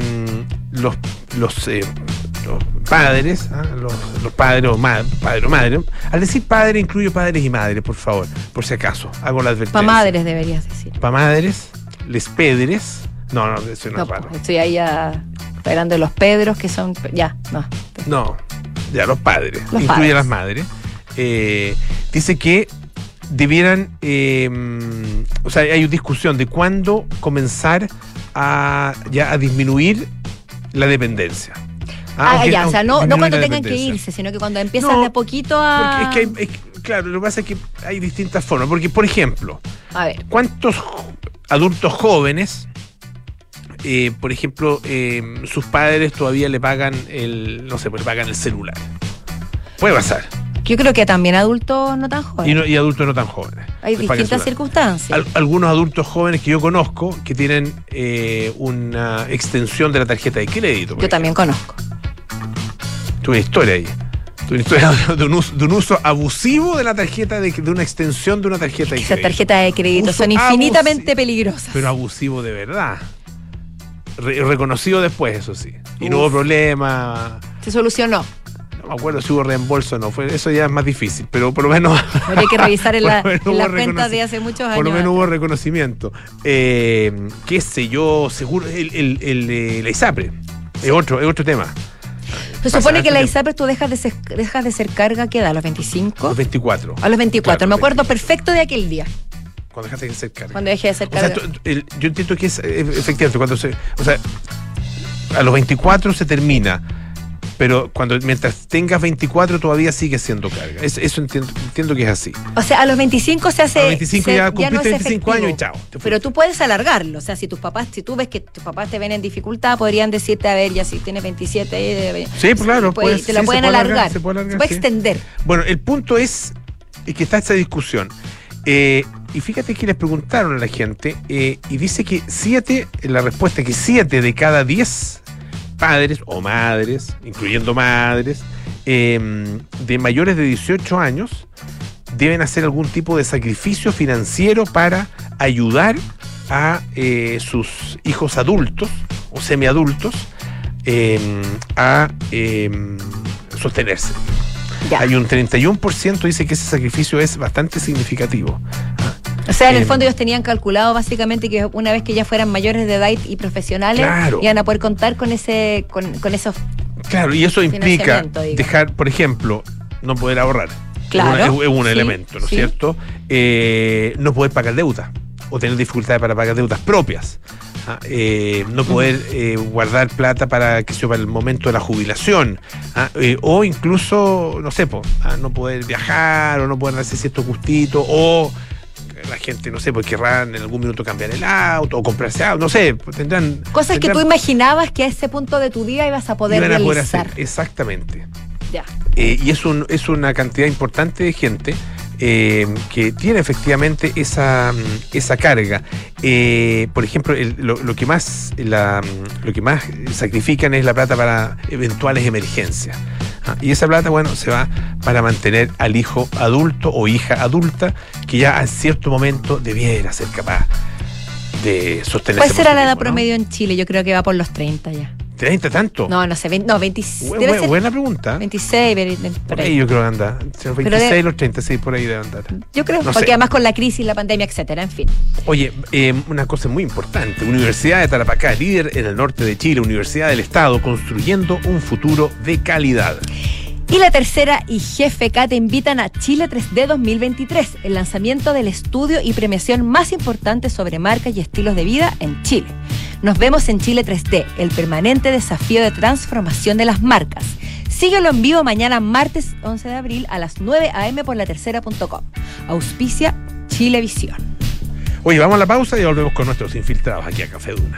los, los, eh, los padres, ¿ah? los, los padres o madre, padre o madre, al decir padre incluyo padres y madres, por favor, por si acaso, hago la advertencia. Pa' madres deberías decir. Pa' madres, les pedres, no, no, eso no, No, es estoy ahí ya esperando los Pedros que son. Ya, no. No, ya los padres, Los incluye padres. a las madres. Eh, dice que debieran, eh, o sea, hay una discusión de cuándo comenzar a ya a disminuir la dependencia. Ah, aunque- ya, o sea, aunque no, cuando tengan que irse, sino que cuando empiezan No, de a poquito a. Porque es que hay, es- claro, lo que pasa es que hay distintas formas. Porque, por ejemplo, A ver, ¿Cuántos adultos jóvenes, eh, por ejemplo, eh, sus padres todavía le pagan el, no sé, pues le pagan el celular? Puede pasar. yo creo que también adultos no tan jóvenes. Y, no- y adultos no tan jóvenes. Hay distintas circunstancias. Al- algunos adultos jóvenes que yo conozco que tienen eh, una extensión de la tarjeta de crédito. yo también conozco. Tuve historia ahí. Tuve una historia de un, uso, de un uso abusivo de la tarjeta, de, de una extensión de una tarjeta de Esas crédito. tarjetas de crédito Uso son infinitamente abusivo. peligrosas. Pero abusivo de verdad. Re- reconocido después, eso sí. Y no hubo problema. Se solucionó. No me acuerdo si hubo reembolso o no. Fue, eso ya es más difícil, pero por lo menos. Habría que revisar en, la- las cuentas de hace muchos años. Por lo menos hubo reconocimiento. Eh, qué sé yo, seguro. El, el, el, eh, la ISAPRE. Es otro, es otro tema. Se pasa supone que la tiempo. ISAPRE tú dejas de ser, dejas de ser carga, ¿qué edad? ¿A los 25? Los 24. A los 24. Claro, Me acuerdo 24. perfecto de aquel día, Cuando dejaste de ser carga. cuando dejé de ser O sea, carga. tú- el- yo entiendo que es eh, efectivamente cuando se. O sea, a los 24 se termina. Pero cuando mientras tengas 24 todavía sigue siendo carga. Es- eso entiendo, entiendo que es así. O sea, a los 25 se hace. A los 25 se- ya cumpliste es 25 años y chao. Pero tú puedes alargarlo. O sea, si tus papás, si tú ves que tus papás te ven en dificultad, podrían decirte, a ver, ya si tienes 27, eh, Sí, pues claro, puede- pues, te sí, se pueden puede alargar, alargar. se puede alargar, puede sí. extender. Bueno, el punto es que está esta discusión. Eh, y fíjate que les preguntaron a la gente eh, y dice que 7, la respuesta es que 7 de cada 10 padres o madres, incluyendo madres, eh, de mayores de 18 años, deben hacer algún tipo de sacrificio financiero para ayudar a eh, sus hijos adultos o semiadultos eh, a eh, sostenerse. Ya. Hay un 31% dice que ese sacrificio es bastante significativo. O sea, en el Em, fondo ellos tenían calculado básicamente que una vez que ya fueran mayores de edad y profesionales, Claro. iban a poder contar con ese, con, con esos Claro, y eso implica digamos. dejar, por ejemplo, no poder ahorrar. Claro, Es un, es un sí, elemento, ¿no es sí. cierto? Eh, no poder pagar deuda o tener dificultades para pagar deudas propias. Ah, eh, no poder eh, guardar plata para que sea para el momento de la jubilación ah, eh, o incluso no sé po, ah, no poder viajar o no poder hacer ciertos gustitos o la gente no sé pues querrá en algún minuto cambiar el auto o comprarse auto no sé pues, tendrán cosas que tú imaginabas que a ese punto de tu vida ibas a poder iban a poder hacer exactamente Ya. eh, y es, un, es una cantidad importante de gente eh, que tiene efectivamente esa, mm, esa carga. Eh, por ejemplo, el- lo, lo que más, la, mm, lo que más sacrifican es la plata para eventuales emergencias. Ah, y esa plata, bueno, se va para mantener al hijo adulto o hija adulta que ya a cierto momento debiera ser capaz de sostenerse. ¿Cuál será la edad promedio en Chile? Yo creo que va por los 30 ya. ¿30 tanto? No, no sé, 20, no, 20, Bu- debe bu- ser buena pregunta. 26, ve- ve- Por por ahí yo creo que anda. Entre los Pero 26 de- y los 30, sí, por ahí debe andar. Yo creo, No porque sé. además con la crisis, la pandemia, etcétera, en fin. Oye, eh, una cosa muy importante. Universidad de Tarapacá, líder en el norte de Chile, Universidad del Estado, construyendo un futuro de calidad. Y la tercera y GFK te invitan a Chile 3D 2023, el lanzamiento del estudio y premiación más importante sobre marcas y estilos de vida en Chile. Nos vemos en Chile 3D, el permanente desafío de transformación de las marcas. Síguelo en vivo mañana martes 11 de abril a las 9 a.m. por la tercera.com. Auspicia Chilevisión. Oye, vamos a la pausa y volvemos con nuestros infiltrados aquí a Café Duna.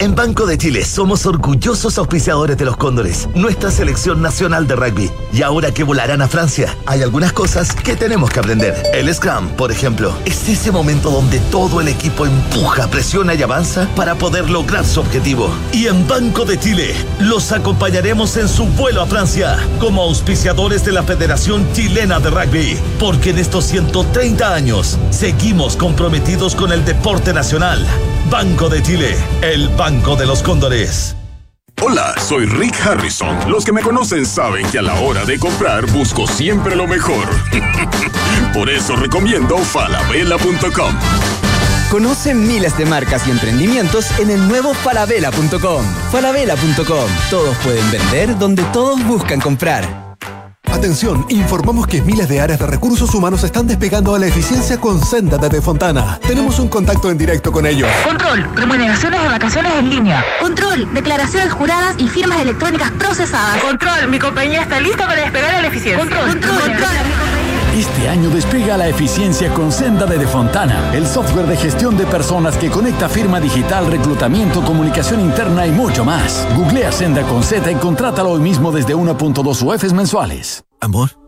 En Banco de Chile somos orgullosos auspiciadores de los Cóndores, nuestra selección nacional de rugby. Y ahora que volarán a Francia, hay algunas cosas que tenemos que aprender. El Scrum, por ejemplo, es ese momento donde todo el equipo empuja, presiona y avanza para poder lograr su objetivo. Y en Banco de Chile los acompañaremos en su vuelo a Francia como auspiciadores de la Federación Chilena de Rugby. Porque en estos 130 años seguimos comprometidos con el deporte nacional. Banco de Chile, el Banco de los Cóndores. Hola, soy Rick Harrison. Los que me conocen saben que a la hora de comprar busco siempre lo mejor. Por eso recomiendo falabella.com. Conoce miles de marcas y emprendimientos en el nuevo falabella.com. Falabella.com. Todos pueden vender donde todos buscan comprar. Atención, informamos que miles de áreas de recursos humanos están despegando a la eficiencia con Senda desde Fontana. Tenemos un contacto en directo con ellos. Control, remuneraciones de vacaciones en línea. Control, declaraciones juradas y firmas electrónicas procesadas. Control, mi compañía está lista para despegar a la eficiencia. Control, control, control. Este Este año despega la eficiencia con Senda de Defontana, el software de gestión de personas que conecta firma digital, reclutamiento, comunicación interna y mucho más. Googlea Senda con Z y contrátalo hoy mismo desde 1.2 UFs mensuales. Amor.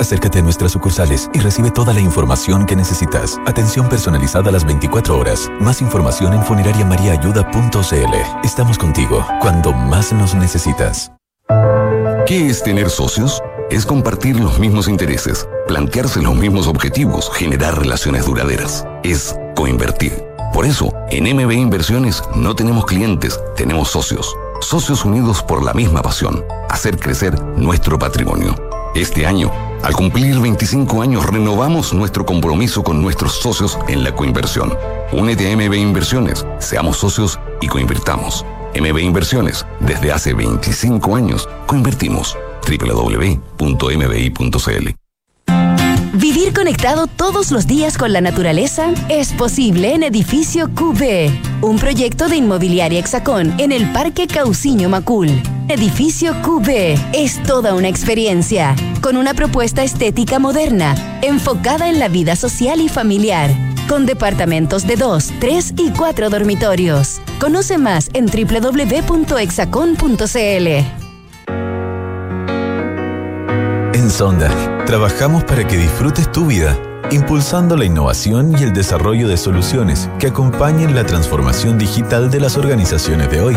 Acércate a nuestras sucursales y recibe toda la información que necesitas. Atención personalizada a las 24 horas. Más información en funerariamariaayuda.cl. Estamos contigo cuando más nos necesitas. ¿Qué es tener socios? Es compartir los mismos intereses, plantearse los mismos objetivos, generar relaciones duraderas. Es coinvertir. Por eso, en MB Inversiones no tenemos clientes, tenemos socios. Socios unidos por la misma pasión, hacer crecer nuestro patrimonio. Este año, al cumplir 25 años, renovamos nuestro compromiso con nuestros socios en la coinversión. Únete a MB Inversiones, seamos socios y coinvirtamos. MB Inversiones, desde hace 25 años, coinvertimos. www.mbi.cl Vivir conectado todos los días con la naturaleza es posible en Edificio QB, un proyecto de inmobiliaria Hexacón en el Parque Cauciño Macul. Edificio QB es toda una experiencia, con una propuesta estética moderna, enfocada en la vida social y familiar, con departamentos de 2, 3 y 4 dormitorios. Conoce más en www.hexacon.cl. En Sonda, trabajamos para que disfrutes tu vida, impulsando la innovación y el desarrollo de soluciones que acompañen la transformación digital de las organizaciones de hoy.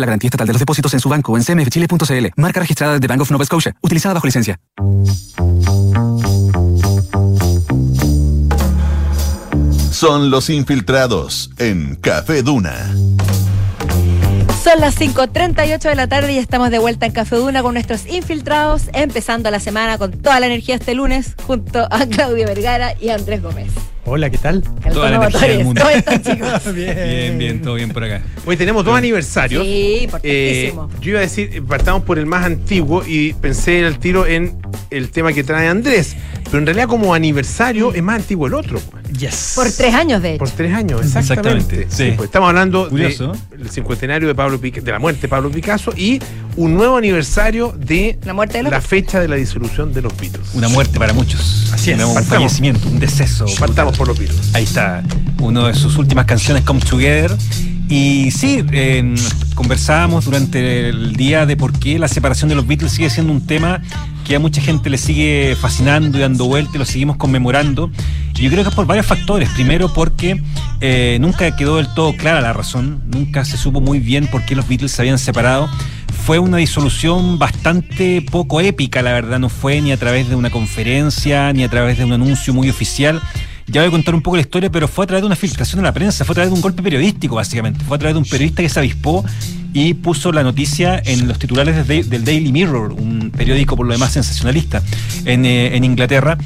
la garantía estatal de los depósitos en su banco en cmfchile.cl. Marca registrada de Bank of Nova Scotia. Utilizada bajo licencia. Son los infiltrados en Café Duna. Son las 5.38 de la tarde y estamos de vuelta en Café Duna con nuestros infiltrados, empezando la semana con toda la energía este lunes, junto a Claudio Vergara y Andrés Gómez. Hola, ¿qué tal? Toda la energía del mundo. ¿Cómo están, chicos? bien. bien, bien, todo bien por acá. Hoy tenemos dos aniversarios. Sí, Eh, importantísimo. yo iba a decir, eh, partamos por el más antiguo y pensé al tiro en el tema que trae Andrés. Pero en realidad, como aniversario, es más antiguo el otro. pues. Yes. Por tres años, de hecho. Por tres años, exactamente. Exactamente, sí. pues, estamos hablando del cincuentenario de Pablo Pica- de la muerte de Pablo Picasso y un nuevo aniversario de La muerte de los la fecha de la disolución de los Beatles. Una muerte para muchos. Así es. Un Partamos. fallecimiento, un deceso. Partamos por los Beatles. Ahí está, una de sus últimas canciones, Come Together. Y sí, eh, conversábamos durante el día de por qué la separación de los Beatles sigue siendo un tema que a mucha gente le sigue fascinando y dando vuelta y lo seguimos conmemorando. Y yo creo que es por varios factores. Primero porque eh, nunca quedó del todo clara la razón, nunca se supo muy bien por qué los Beatles se habían separado. Fue una disolución bastante poco épica, la verdad, no fue ni a través de una conferencia, ni a través de un anuncio muy oficial. Ya voy a contar un poco la historia, pero fue a través de una filtración en la prensa, fue a través de un golpe periodístico, básicamente. Fue a través de un periodista que se avispó y puso la noticia en los titulares de del Daily Mirror, un periódico por lo demás sensacionalista en, eh, en Inglaterra.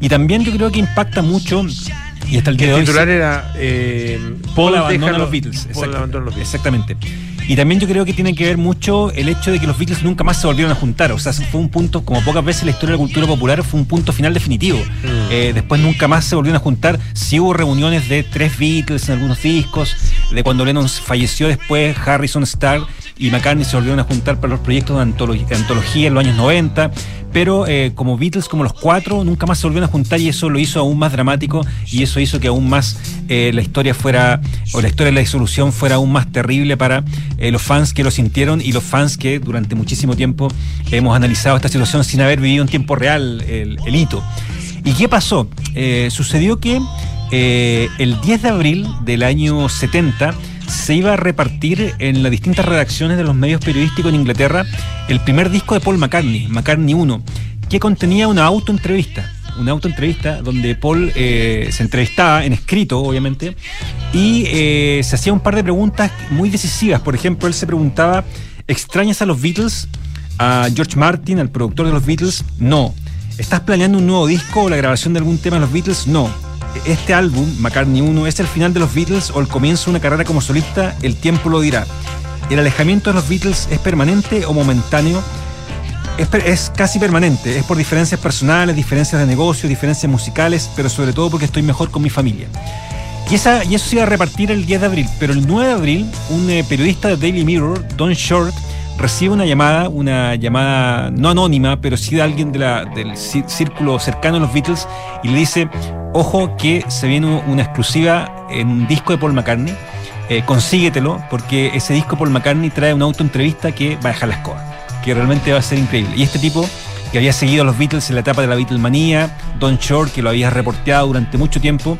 Y también yo creo que impacta mucho, y hasta el día de El hoy. titular se- era eh, Paul Paul abandona los Beatles. Paul abandona los Beatles. Exactamente. Y también yo creo que tiene que ver mucho el hecho de que los Beatles nunca más se volvieron a juntar. O sea, fue un punto, como pocas veces en la historia de la cultura popular, fue un punto final definitivo. Eh, después nunca más se volvieron a juntar. Sí hubo reuniones de tres Beatles en algunos discos, de cuando Lennon falleció después, Harrison, Starr y McCartney se volvieron a juntar para los proyectos de antología en los años 90. Pero eh, como Beatles, como los cuatro, nunca más se volvieron a juntar y eso lo hizo aún más dramático y eso hizo que aún más eh, la historia fuera, o la historia de la disolución fuera aún más terrible para eh, los fans que lo sintieron y los fans que durante muchísimo tiempo hemos analizado esta situación sin haber vivido en tiempo real el, hito. ¿Y qué pasó? Sucedió que el 10 de abril del año 70 se iba a repartir en las distintas redacciones de los medios periodísticos en Inglaterra el primer disco de Paul McCartney, McCartney 1, que contenía una autoentrevista. Una autoentrevista donde Paul eh, se entrevistaba en escrito, obviamente, y eh, se hacía un par de preguntas muy decisivas. Por ejemplo, él se preguntaba: ¿extrañas a los Beatles? A George Martin, al productor de los Beatles, no. ¿Estás planeando un nuevo disco o la grabación de algún tema de los Beatles? No. Este álbum, McCartney 1, es el final de los Beatles o el comienzo de una carrera como solista, el tiempo lo dirá. ¿El alejamiento de los Beatles es permanente o momentáneo? Es, casi permanente, es por diferencias personales, diferencias de negocio, diferencias musicales, pero sobre todo porque estoy mejor con mi familia. Y, esa, y eso se iba a repartir el 10 de abril, pero el 9 de abril, un eh, periodista de Daily Mirror, Don Short, recibe una llamada, una llamada no anónima, pero sí de alguien del cí- círculo cercano a los Beatles, y le dice, ojo que se viene una exclusiva en un disco de Paul McCartney, eh, consíguetelo, porque ese disco Paul McCartney trae una autoentrevista que va a dejar la escoba, que realmente va a ser increíble. Y este tipo que había seguido a los Beatles en la etapa de la Beatlemanía, Don Short, que lo había reporteado durante mucho tiempo,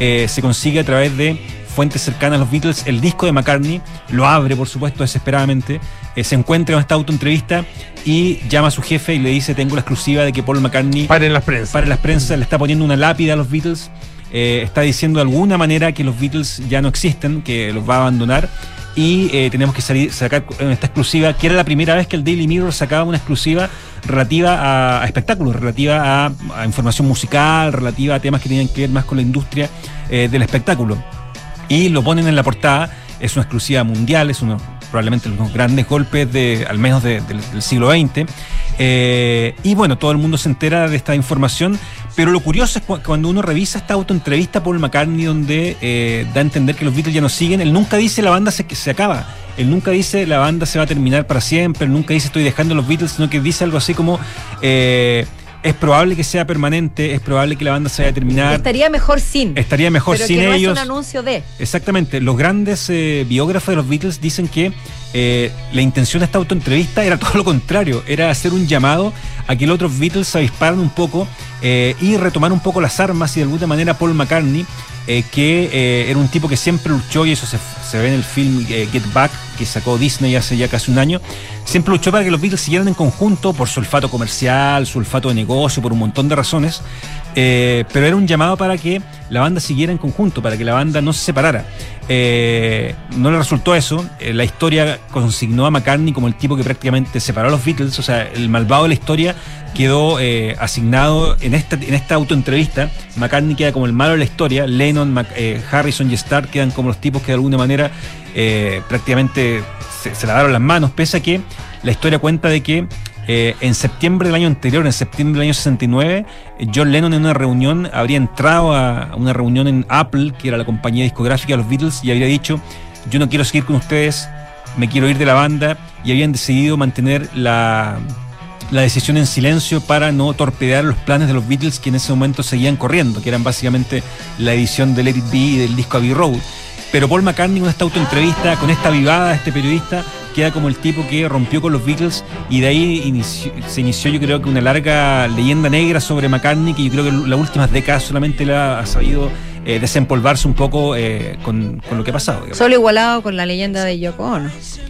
eh, se consigue a través de fuentes cercanas a los Beatles el disco de McCartney, lo abre por supuesto desesperadamente, eh, se encuentra en esta autoentrevista y llama a su jefe y le dice tengo la exclusiva de que Paul McCartney Paren las prensas. para las prensas, le está poniendo una lápida a los Beatles, eh, está diciendo de alguna manera que los Beatles ya no existen, que los va a abandonar. Y eh, tenemos que salir, sacar esta exclusiva, que era la primera vez que el Daily Mirror sacaba una exclusiva relativa a, a espectáculos, relativa a, a información musical, relativa a temas que tenían que ver más con la industria del espectáculo. Y lo ponen en la portada, es una exclusiva mundial, es uno probablemente los grandes golpes de, al menos de- del, siglo XX. Eh, y bueno, todo el mundo se entera de esta información, pero lo curioso es cu- cuando uno revisa esta autoentrevista a Paul McCartney donde eh, da a entender que los Beatles ya no siguen, él nunca dice la banda se, se acaba. Él nunca dice la banda se va a terminar para siempre, él nunca dice estoy dejando los Beatles, sino que dice algo así como eh, es probable que sea permanente, es probable que la banda se vaya a terminar, Estaría mejor sin. estaría mejor pero sin que no ellos. es un anuncio de. Exactamente. Los grandes eh, biógrafos de los Beatles dicen que eh, la intención de esta autoentrevista era todo lo contrario, era hacer un llamado a que los otros Beatles se avisparan un poco eh, y retomar un poco las armas y de alguna manera Paul McCartney, eh, que era un tipo que siempre luchó y eso se, se ve en el film Get Back que sacó Disney hace ya casi un año, siempre luchó para que los Beatles siguieran en conjunto por su olfato comercial, su olfato de negocio, por un montón de razones. Eh, pero era un llamado para que la banda siguiera en conjunto, para que la banda no se separara. Eh, no le resultó eso. Eh, la historia consignó a McCartney como el tipo que prácticamente separó a los Beatles. O sea, el malvado de la historia quedó asignado en esta, en autoentrevista. McCartney queda como el malo de la historia. Lennon, Harrison y Starr quedan como los tipos que de alguna manera prácticamente se, se lavaron las manos, pese a que la historia cuenta de que eh, en septiembre del año anterior, en septiembre del año 69, eh, John Lennon en una reunión habría entrado a una reunión en Apple, que era la compañía discográfica de los Beatles, y habría dicho, yo no quiero seguir con ustedes, me quiero ir de la banda, y habían decidido mantener la, la decisión en silencio para no torpedear los planes de los Beatles que en ese momento seguían corriendo, que eran básicamente la edición de Let It Be y del disco Abbey Road. Pero Paul McCartney con esta autoentrevista, con esta vivada, este periodista, queda como el tipo que rompió con los Beatles y de ahí se inició yo creo que una larga leyenda negra sobre McCartney que yo creo que las últimas décadas solamente le ha, ha sabido eh, desempolvarse un poco eh, con, con lo que ha pasado. digamos. Solo igualado con la leyenda de Yoko Ono.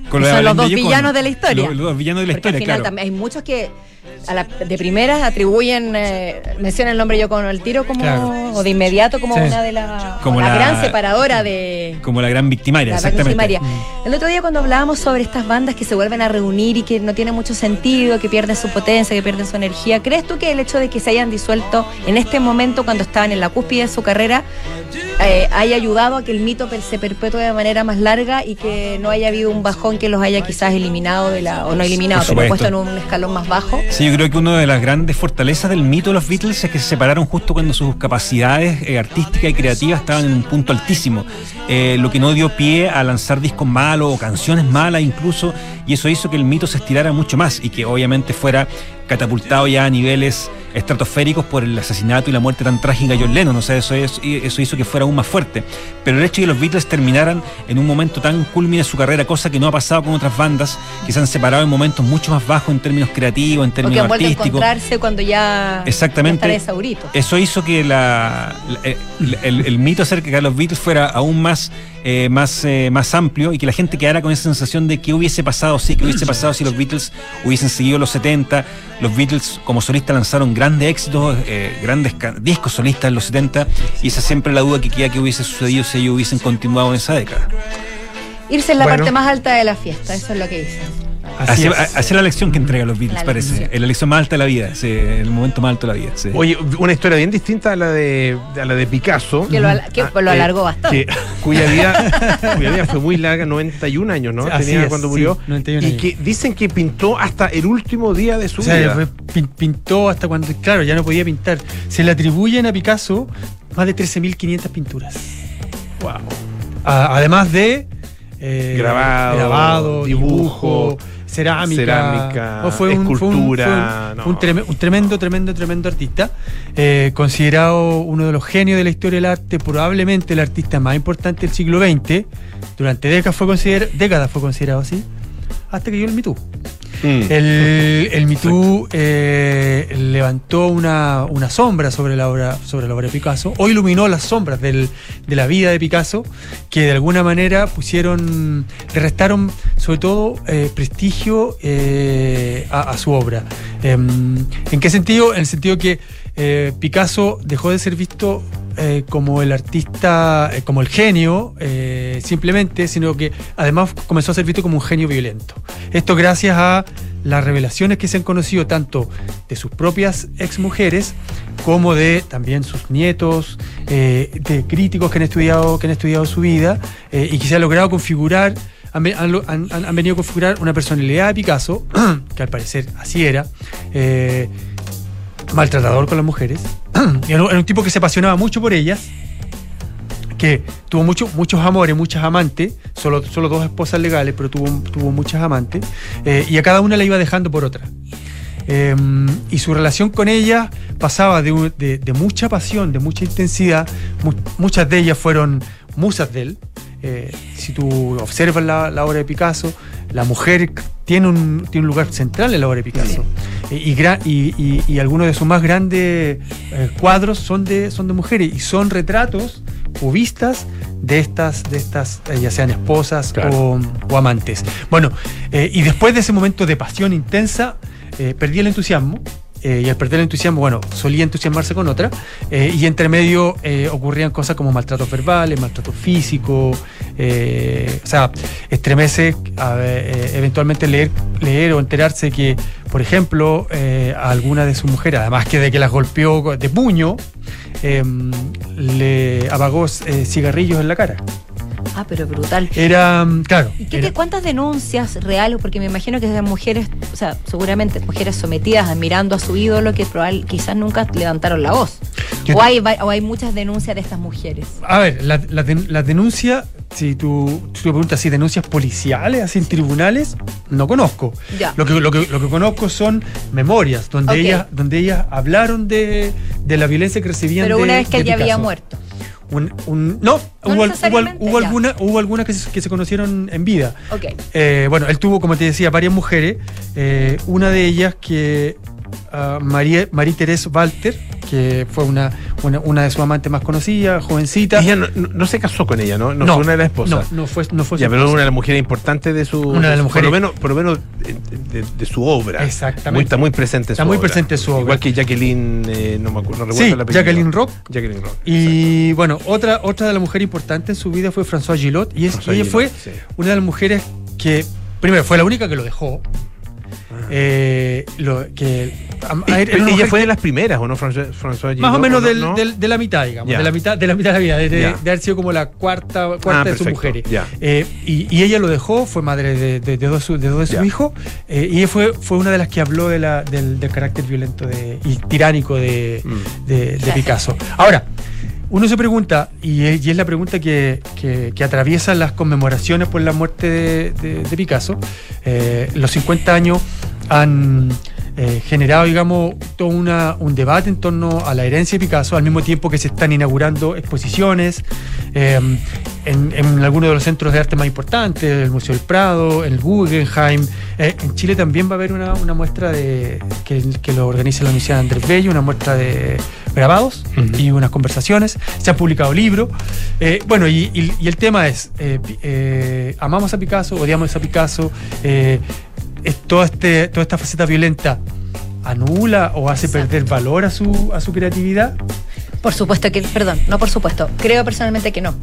Con son los dos villanos de la historia. Los, los dos villanos de la Porque al historia, final claro. también hay muchos que a la- de primeras atribuyen, eh, mencionan el nombre Yoko Ono al tiro como, Claro. o de inmediato como Sí. una de las, Como la, la- gran separadora de, Como la gran victimaria, la exactamente. María. El otro día cuando hablábamos sobre estas bandas que se vuelven a reunir y que no tiene mucho sentido, que pierden su potencia, que pierden su energía, ¿crees tú que el hecho de que se hayan disuelto en este momento cuando estaban en la cúspide de su carrera eh, haya ayudado a que el mito se perpetúe de manera más larga y que no haya habido un bajón que los haya quizás eliminado de la, o no eliminado, pero puesto en un escalón más bajo. Sí, yo creo que una de las grandes fortalezas del mito de los Beatles es que se separaron justo cuando sus capacidades eh, artísticas y creativas estaban en un punto altísimo. Eh, lo que no dio pie a lanzar discos malos o canciones malas incluso, y eso hizo que el mito se estirara mucho más y que obviamente fuera catapultado ya a niveles estratosféricos por el asesinato y la muerte tan trágica de John Lennon, o sea, eso, es- eso hizo que fuera aún más fuerte. Pero el hecho de que los Beatles terminaran en un momento tan culmine de su carrera, cosa que no ha pasado con otras bandas, que se han separado en momentos mucho más bajos en términos creativos, en términos han vuelto a artísticos. encontrarse cuando ya, Exactamente. Eso hizo que la, la- el, el- el mito acerca de los Beatles fuera aún más, eh, más, eh, más amplio y que la gente quedara con esa sensación de que hubiese pasado, sí, que hubiese pasado si los Beatles hubiesen seguido los 70. Los Beatles como solistas lanzaron grandes éxitos, eh, grandes discos solistas en los 70 y esa es siempre la duda que queda que hubiese sucedido si ellos hubiesen continuado en esa década. Irse en la Bueno. parte más alta de la fiesta, eso es lo que dicen. Así, es la lección que entrega los Beatles, La parece. la lección más alta de la vida, sí, el momento más alto de la vida. sí. Oye, una historia bien distinta a la de, a la de Picasso. Que lo, al- que Ah, lo eh, alargó bastante. que- cuya, vida, cuya vida fue muy larga, 91 años, ¿no? Así Tenía es, cuando sí, murió. 91 y años. que dicen que pintó hasta el último día de su O sea, vida. fue- pintó hasta cuando, claro, ya no podía pintar. Se le atribuyen a Picasso más de 13.500 pinturas. Wow. además de eh, Grabado, grabado, dibujo, dibujo, cerámica, cerámica, No, fue un, fue un- escultura, fue un, un no. treme- un tremendo, tremendo, tremendo artista. eh, considerado uno de los genios de la historia del arte, probablemente el artista más importante del siglo XX. Durante décadas fue, consider- décadas fue considerado así, hasta que llegó el Me Too. Mm. El, el Me Too eh, levantó una, una sombra sobre la, obra, sobre la obra de Picasso, o iluminó las sombras del- de la vida de Picasso, que de alguna manera pusieron, le restaron sobre todo eh, prestigio eh, a, a su obra. Em, ¿En qué sentido? En el sentido que eh, Picasso dejó de ser visto eh, como el artista, eh, como el genio, simplemente, sino que además comenzó a ser visto como un genio violento. Esto gracias a las revelaciones que se han conocido tanto de sus propias exmujeres como de también sus nietos, de críticos que han estudiado, que han estudiado su vida y que se ha logrado configurar, han, venido a configurar una personalidad de Picasso, que al parecer así era, maltratador con las mujeres, era un tipo que se apasionaba mucho por ellas, que tuvo mucho- muchos amores, muchas amantes, solo, solo dos esposas legales, pero tuvo, tuvo muchas amantes, eh, y a cada una la iba dejando por otra. Eh, y su relación con ella pasaba de, de- mucha pasión, de mucha intensidad. Mu- muchas de ellas fueron musas de él. Eh, si tú observas la, obra de Picasso, la mujer tiene un, tiene un lugar central en la obra de Picasso. Y, y- y- algunos de sus más grandes eh, cuadros son de, son de mujeres y son retratos cubistas de estas, de estas eh, ya sean esposas o, o amantes. Bueno, eh, y después de ese momento de pasión intensa, perdí el entusiasmo. y al perder el entusiasmo, bueno, solía entusiasmarse con otra. y entre medio ocurrían cosas como maltratos verbales, maltrato físico. Eh, o sea, estremece a eh, eventualmente leer, leer o enterarse que, por ejemplo, eh, a alguna de sus mujeres, además que de que las golpeó de puño, eh, le apagó eh, cigarrillos en la cara. Ah, pero brutal. Era, mm, claro. ¿Y qué, era- cuántas denuncias reales? Porque me imagino que esas mujeres, o sea, seguramente mujeres sometidas admirando a su ídolo que probable, quizás nunca levantaron la voz. Yo O te- hay, o hay muchas denuncias de estas mujeres. A ver, la, la la denuncia, si tú, tú me preguntas si denuncias policiales, así en tribunales, no conozco. Ya. Lo que, lo, que, lo que conozco son memorias, donde, ellas, donde ellas hablaron de, de la violencia que recibían Pero de- una vez que ya había muerto. Un- un- no, No hubo, hubo, hubo alguna, algunas que se, que se conocieron en vida. Eh, bueno, él tuvo, como te decía, varias mujeres. eh, una de ellas que ah, María, María Teresa Walter, que fue una, una, una de sus amantes más conocidas, jovencita. Ella no, no- no se casó con ella, ¿no? No, No, fue una de las esposas. no, no fue- no fue su Ya, pero esposa. una de las mujeres importantes de su. Una de las mujeres- Por lo menos, por lo menos eh, de, de su obra. Exactamente. Muy- está muy presente en Está su muy obra. presente en su obra. Igual que Jacqueline, eh, no me acuerdo, no recuerdo Sí, el apellido. Jacqueline Rock. Jacqueline Rock. Y bueno, otra, otra de las mujeres importantes en su vida fue François Gillot. Y es, François ella Gillot, fue sí. una de las mujeres que, primero, fue la única que lo dejó. Eh, lo, que am- era Ella fue que- de las primeras, ¿o no, François? François más o menos no? del- ¿No? del- de la mitad, digamos, Ya. de la mitad de la mitad de la vida, de, de- Ya. de haber sido como la cuarta, cuarta Ah, de sus mujeres. ya. Eh, y, y ella lo dejó, fue madre de, de- de dos, de dos de sus hijos, eh, y ella fue, fue una de las que habló de la- del, del carácter violento de, y tiránico de, Mm. de- de Picasso. Ahora, uno se pregunta, y es, la pregunta que, atraviesa las conmemoraciones por la muerte de Picasso, eh, los 50 años han eh, generado, digamos, todo una- un debate en torno a la herencia de Picasso, al mismo tiempo que se están inaugurando exposiciones eh, en, en algunos de los centros de arte más importantes, el Museo del Prado, el Guggenheim. Eh, en Chile también va a haber una, una muestra de que, que lo organiza la Universidad Andrés Bello, una muestra de grabados y unas conversaciones. Se han publicado libros. Eh, bueno, y, y- y el tema es, amamos a Picasso, odiamos a Picasso. Es toda, este, toda esta faceta violenta anula o hace perder valor a su, a su creatividad. Por supuesto que, perdón, no por supuesto. Creo personalmente que no.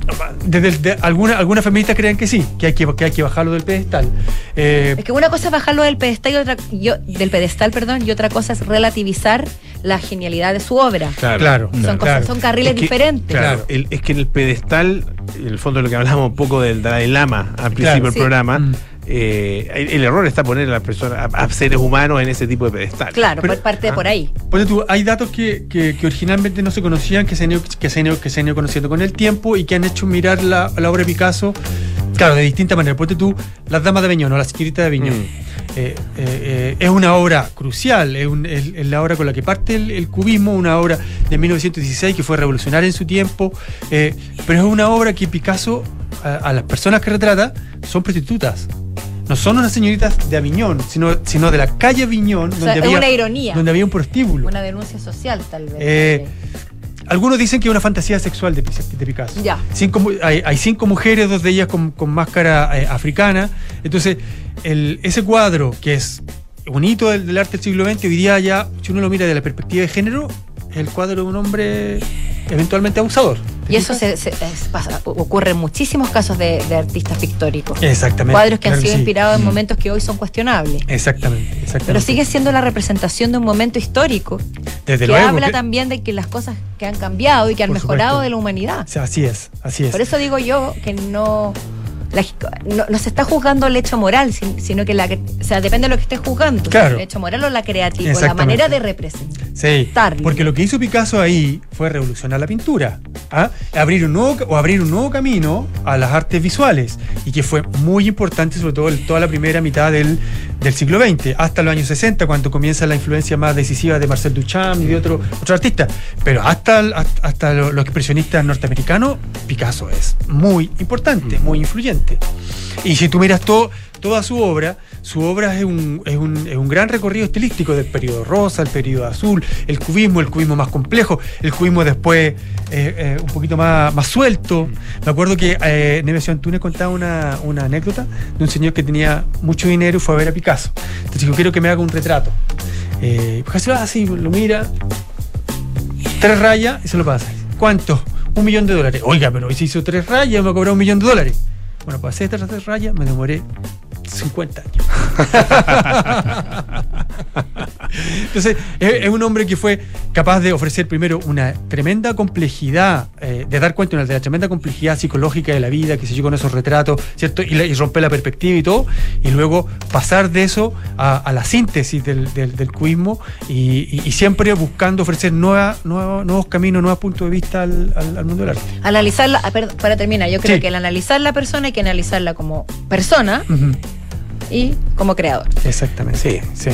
Desde de- alguna- algunas feministas creen que sí, que hay que, que hay que bajarlo del pedestal. Eh, Es que una cosa es bajarlo del pedestal y otra yo, del pedestal, perdón, y otra cosa es relativizar la genialidad de su obra. Claro, Son, cosas, son carriles Es que- diferentes. Claro, el- es que en el pedestal, en el fondo de lo que hablamos un poco del Dalai Lama al principio Claro. del Sí. programa, Mm. Eh, el, el error está poner a las personas, a, a seres humanos en ese tipo de pedestal. Claro, Pero- parte de por ahí. Ponte tú, hay datos que, que- que originalmente no se conocían, que se, han ido, que, se han ido, que se han ido conociendo con el tiempo y que han hecho mirar la, la obra de Picasso, claro, de distinta manera. Ponte tú, Las Damas de Aviñón o La Señorita de Aviñón. Mm. Eh, eh, eh, es una obra crucial, es, un- es- es la obra con la que parte el, el cubismo, una obra de 1916 que fue revolucionaria en su tiempo, eh, pero es una obra que Picasso, a, a las personas que retrata, son prostitutas. No son unas señoritas de Aviñón, sino, sino de la calle Aviñón, O sea, es una ironía. donde había un prostíbulo. Una denuncia social, tal vez. Eh, algunos dicen que es una fantasía sexual de, Pi- de Picasso. Ya. Cinco hay, hay cinco mujeres, dos de ellas con, con máscara eh, africana. Entonces, el- ese cuadro, que es un hito del, del arte del siglo XX, hoy día ya, si uno lo mira desde la perspectiva de género, el cuadro de un hombre eventualmente abusador. Y eso se, se- es- pasa- ocurre en muchísimos casos de, de artistas pictóricos. Exactamente. Cuadros que han sido sí. inspirados en Mm. momentos que hoy son cuestionables. Exactamente, exactamente. Pero sigue siendo la representación de un momento histórico. Desde que luego. habla que- también de que las cosas que han cambiado y que han Por mejorado supuesto. de la humanidad. o sea, así es, así es. Por eso digo yo que no, la- no, no se está juzgando el hecho moral, sin- sino que la, o sea, depende de lo que estés juzgando. Claro. El hecho moral o la creativa, la manera de representar. Sí, porque lo que hizo Picasso ahí fue revolucionar la pintura, ¿ah? abrir un nuevo o abrir un nuevo camino a las artes visuales y que fue muy importante sobre todo en toda la primera mitad del, del siglo XX, hasta los años 60 cuando comienza la influencia más decisiva de Marcel Duchamp y de otro, otro artista, pero hasta, hasta, hasta lo- los expresionistas norteamericanos, Picasso es muy importante, muy influyente. Y si tú miras toda su obra, su obra es un, es, un, es un gran recorrido estilístico del periodo rosa, el periodo azul, el cubismo, el cubismo más complejo, el cubismo después eh, eh, un poquito más, más suelto. Me acuerdo que eh, Antunes contaba una, una anécdota de un señor que tenía mucho dinero y fue a ver a Picasso. Entonces dijo, quiero que me haga un retrato. Eh, Picasso ah, sí, lo mira, tres rayas y se lo pasa. ¿Cuánto? Un millón de dólares. Oiga, pero hoy se hizo tres rayas, me ha cobrado un millón de dólares. Bueno, hacer estas tres rayas me demoré 50 años. Entonces, es, un hombre que fue capaz de ofrecer primero una tremenda complejidad, eh, de dar cuenta de la tremenda complejidad psicológica de la vida, que se yo con esos retratos, ¿cierto? Y, la- y romper la perspectiva y todo, y luego pasar de eso a, a la síntesis del, del, del cubismo y, y- y siempre buscando ofrecer nueva- nueva- nuevos caminos, nuevos puntos de vista al, al- al mundo del arte. Analizarla, ah, para terminar, yo creo Sí. que al analizar la persona hay que analizarla como persona Ujú. Y como creador. Exactamente. Sí, sí.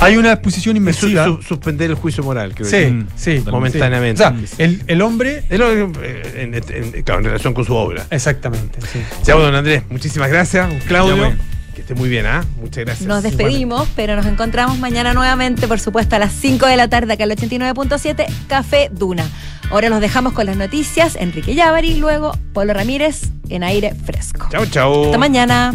Hay una exposición inmersiva. Su- su- suspender el juicio moral, creo Sí, yo. sí. Momentáneamente. O sea, el, el hombre. El- eh, en, en- claro, en relación con su obra. Exactamente, sí. Bueno, don Andrés, muchísimas gracias. Claudio, bueno. que esté muy bien, ¿ah? Muchas gracias. Nos despedimos, pero nos encontramos mañana nuevamente, por supuesto, a las 5 de la tarde, acá en el 89.7, Café Duna. Ahora los dejamos con las noticias, Enrique Yavari, luego Pablo Ramírez en aire fresco. Chao, chao. Hasta mañana.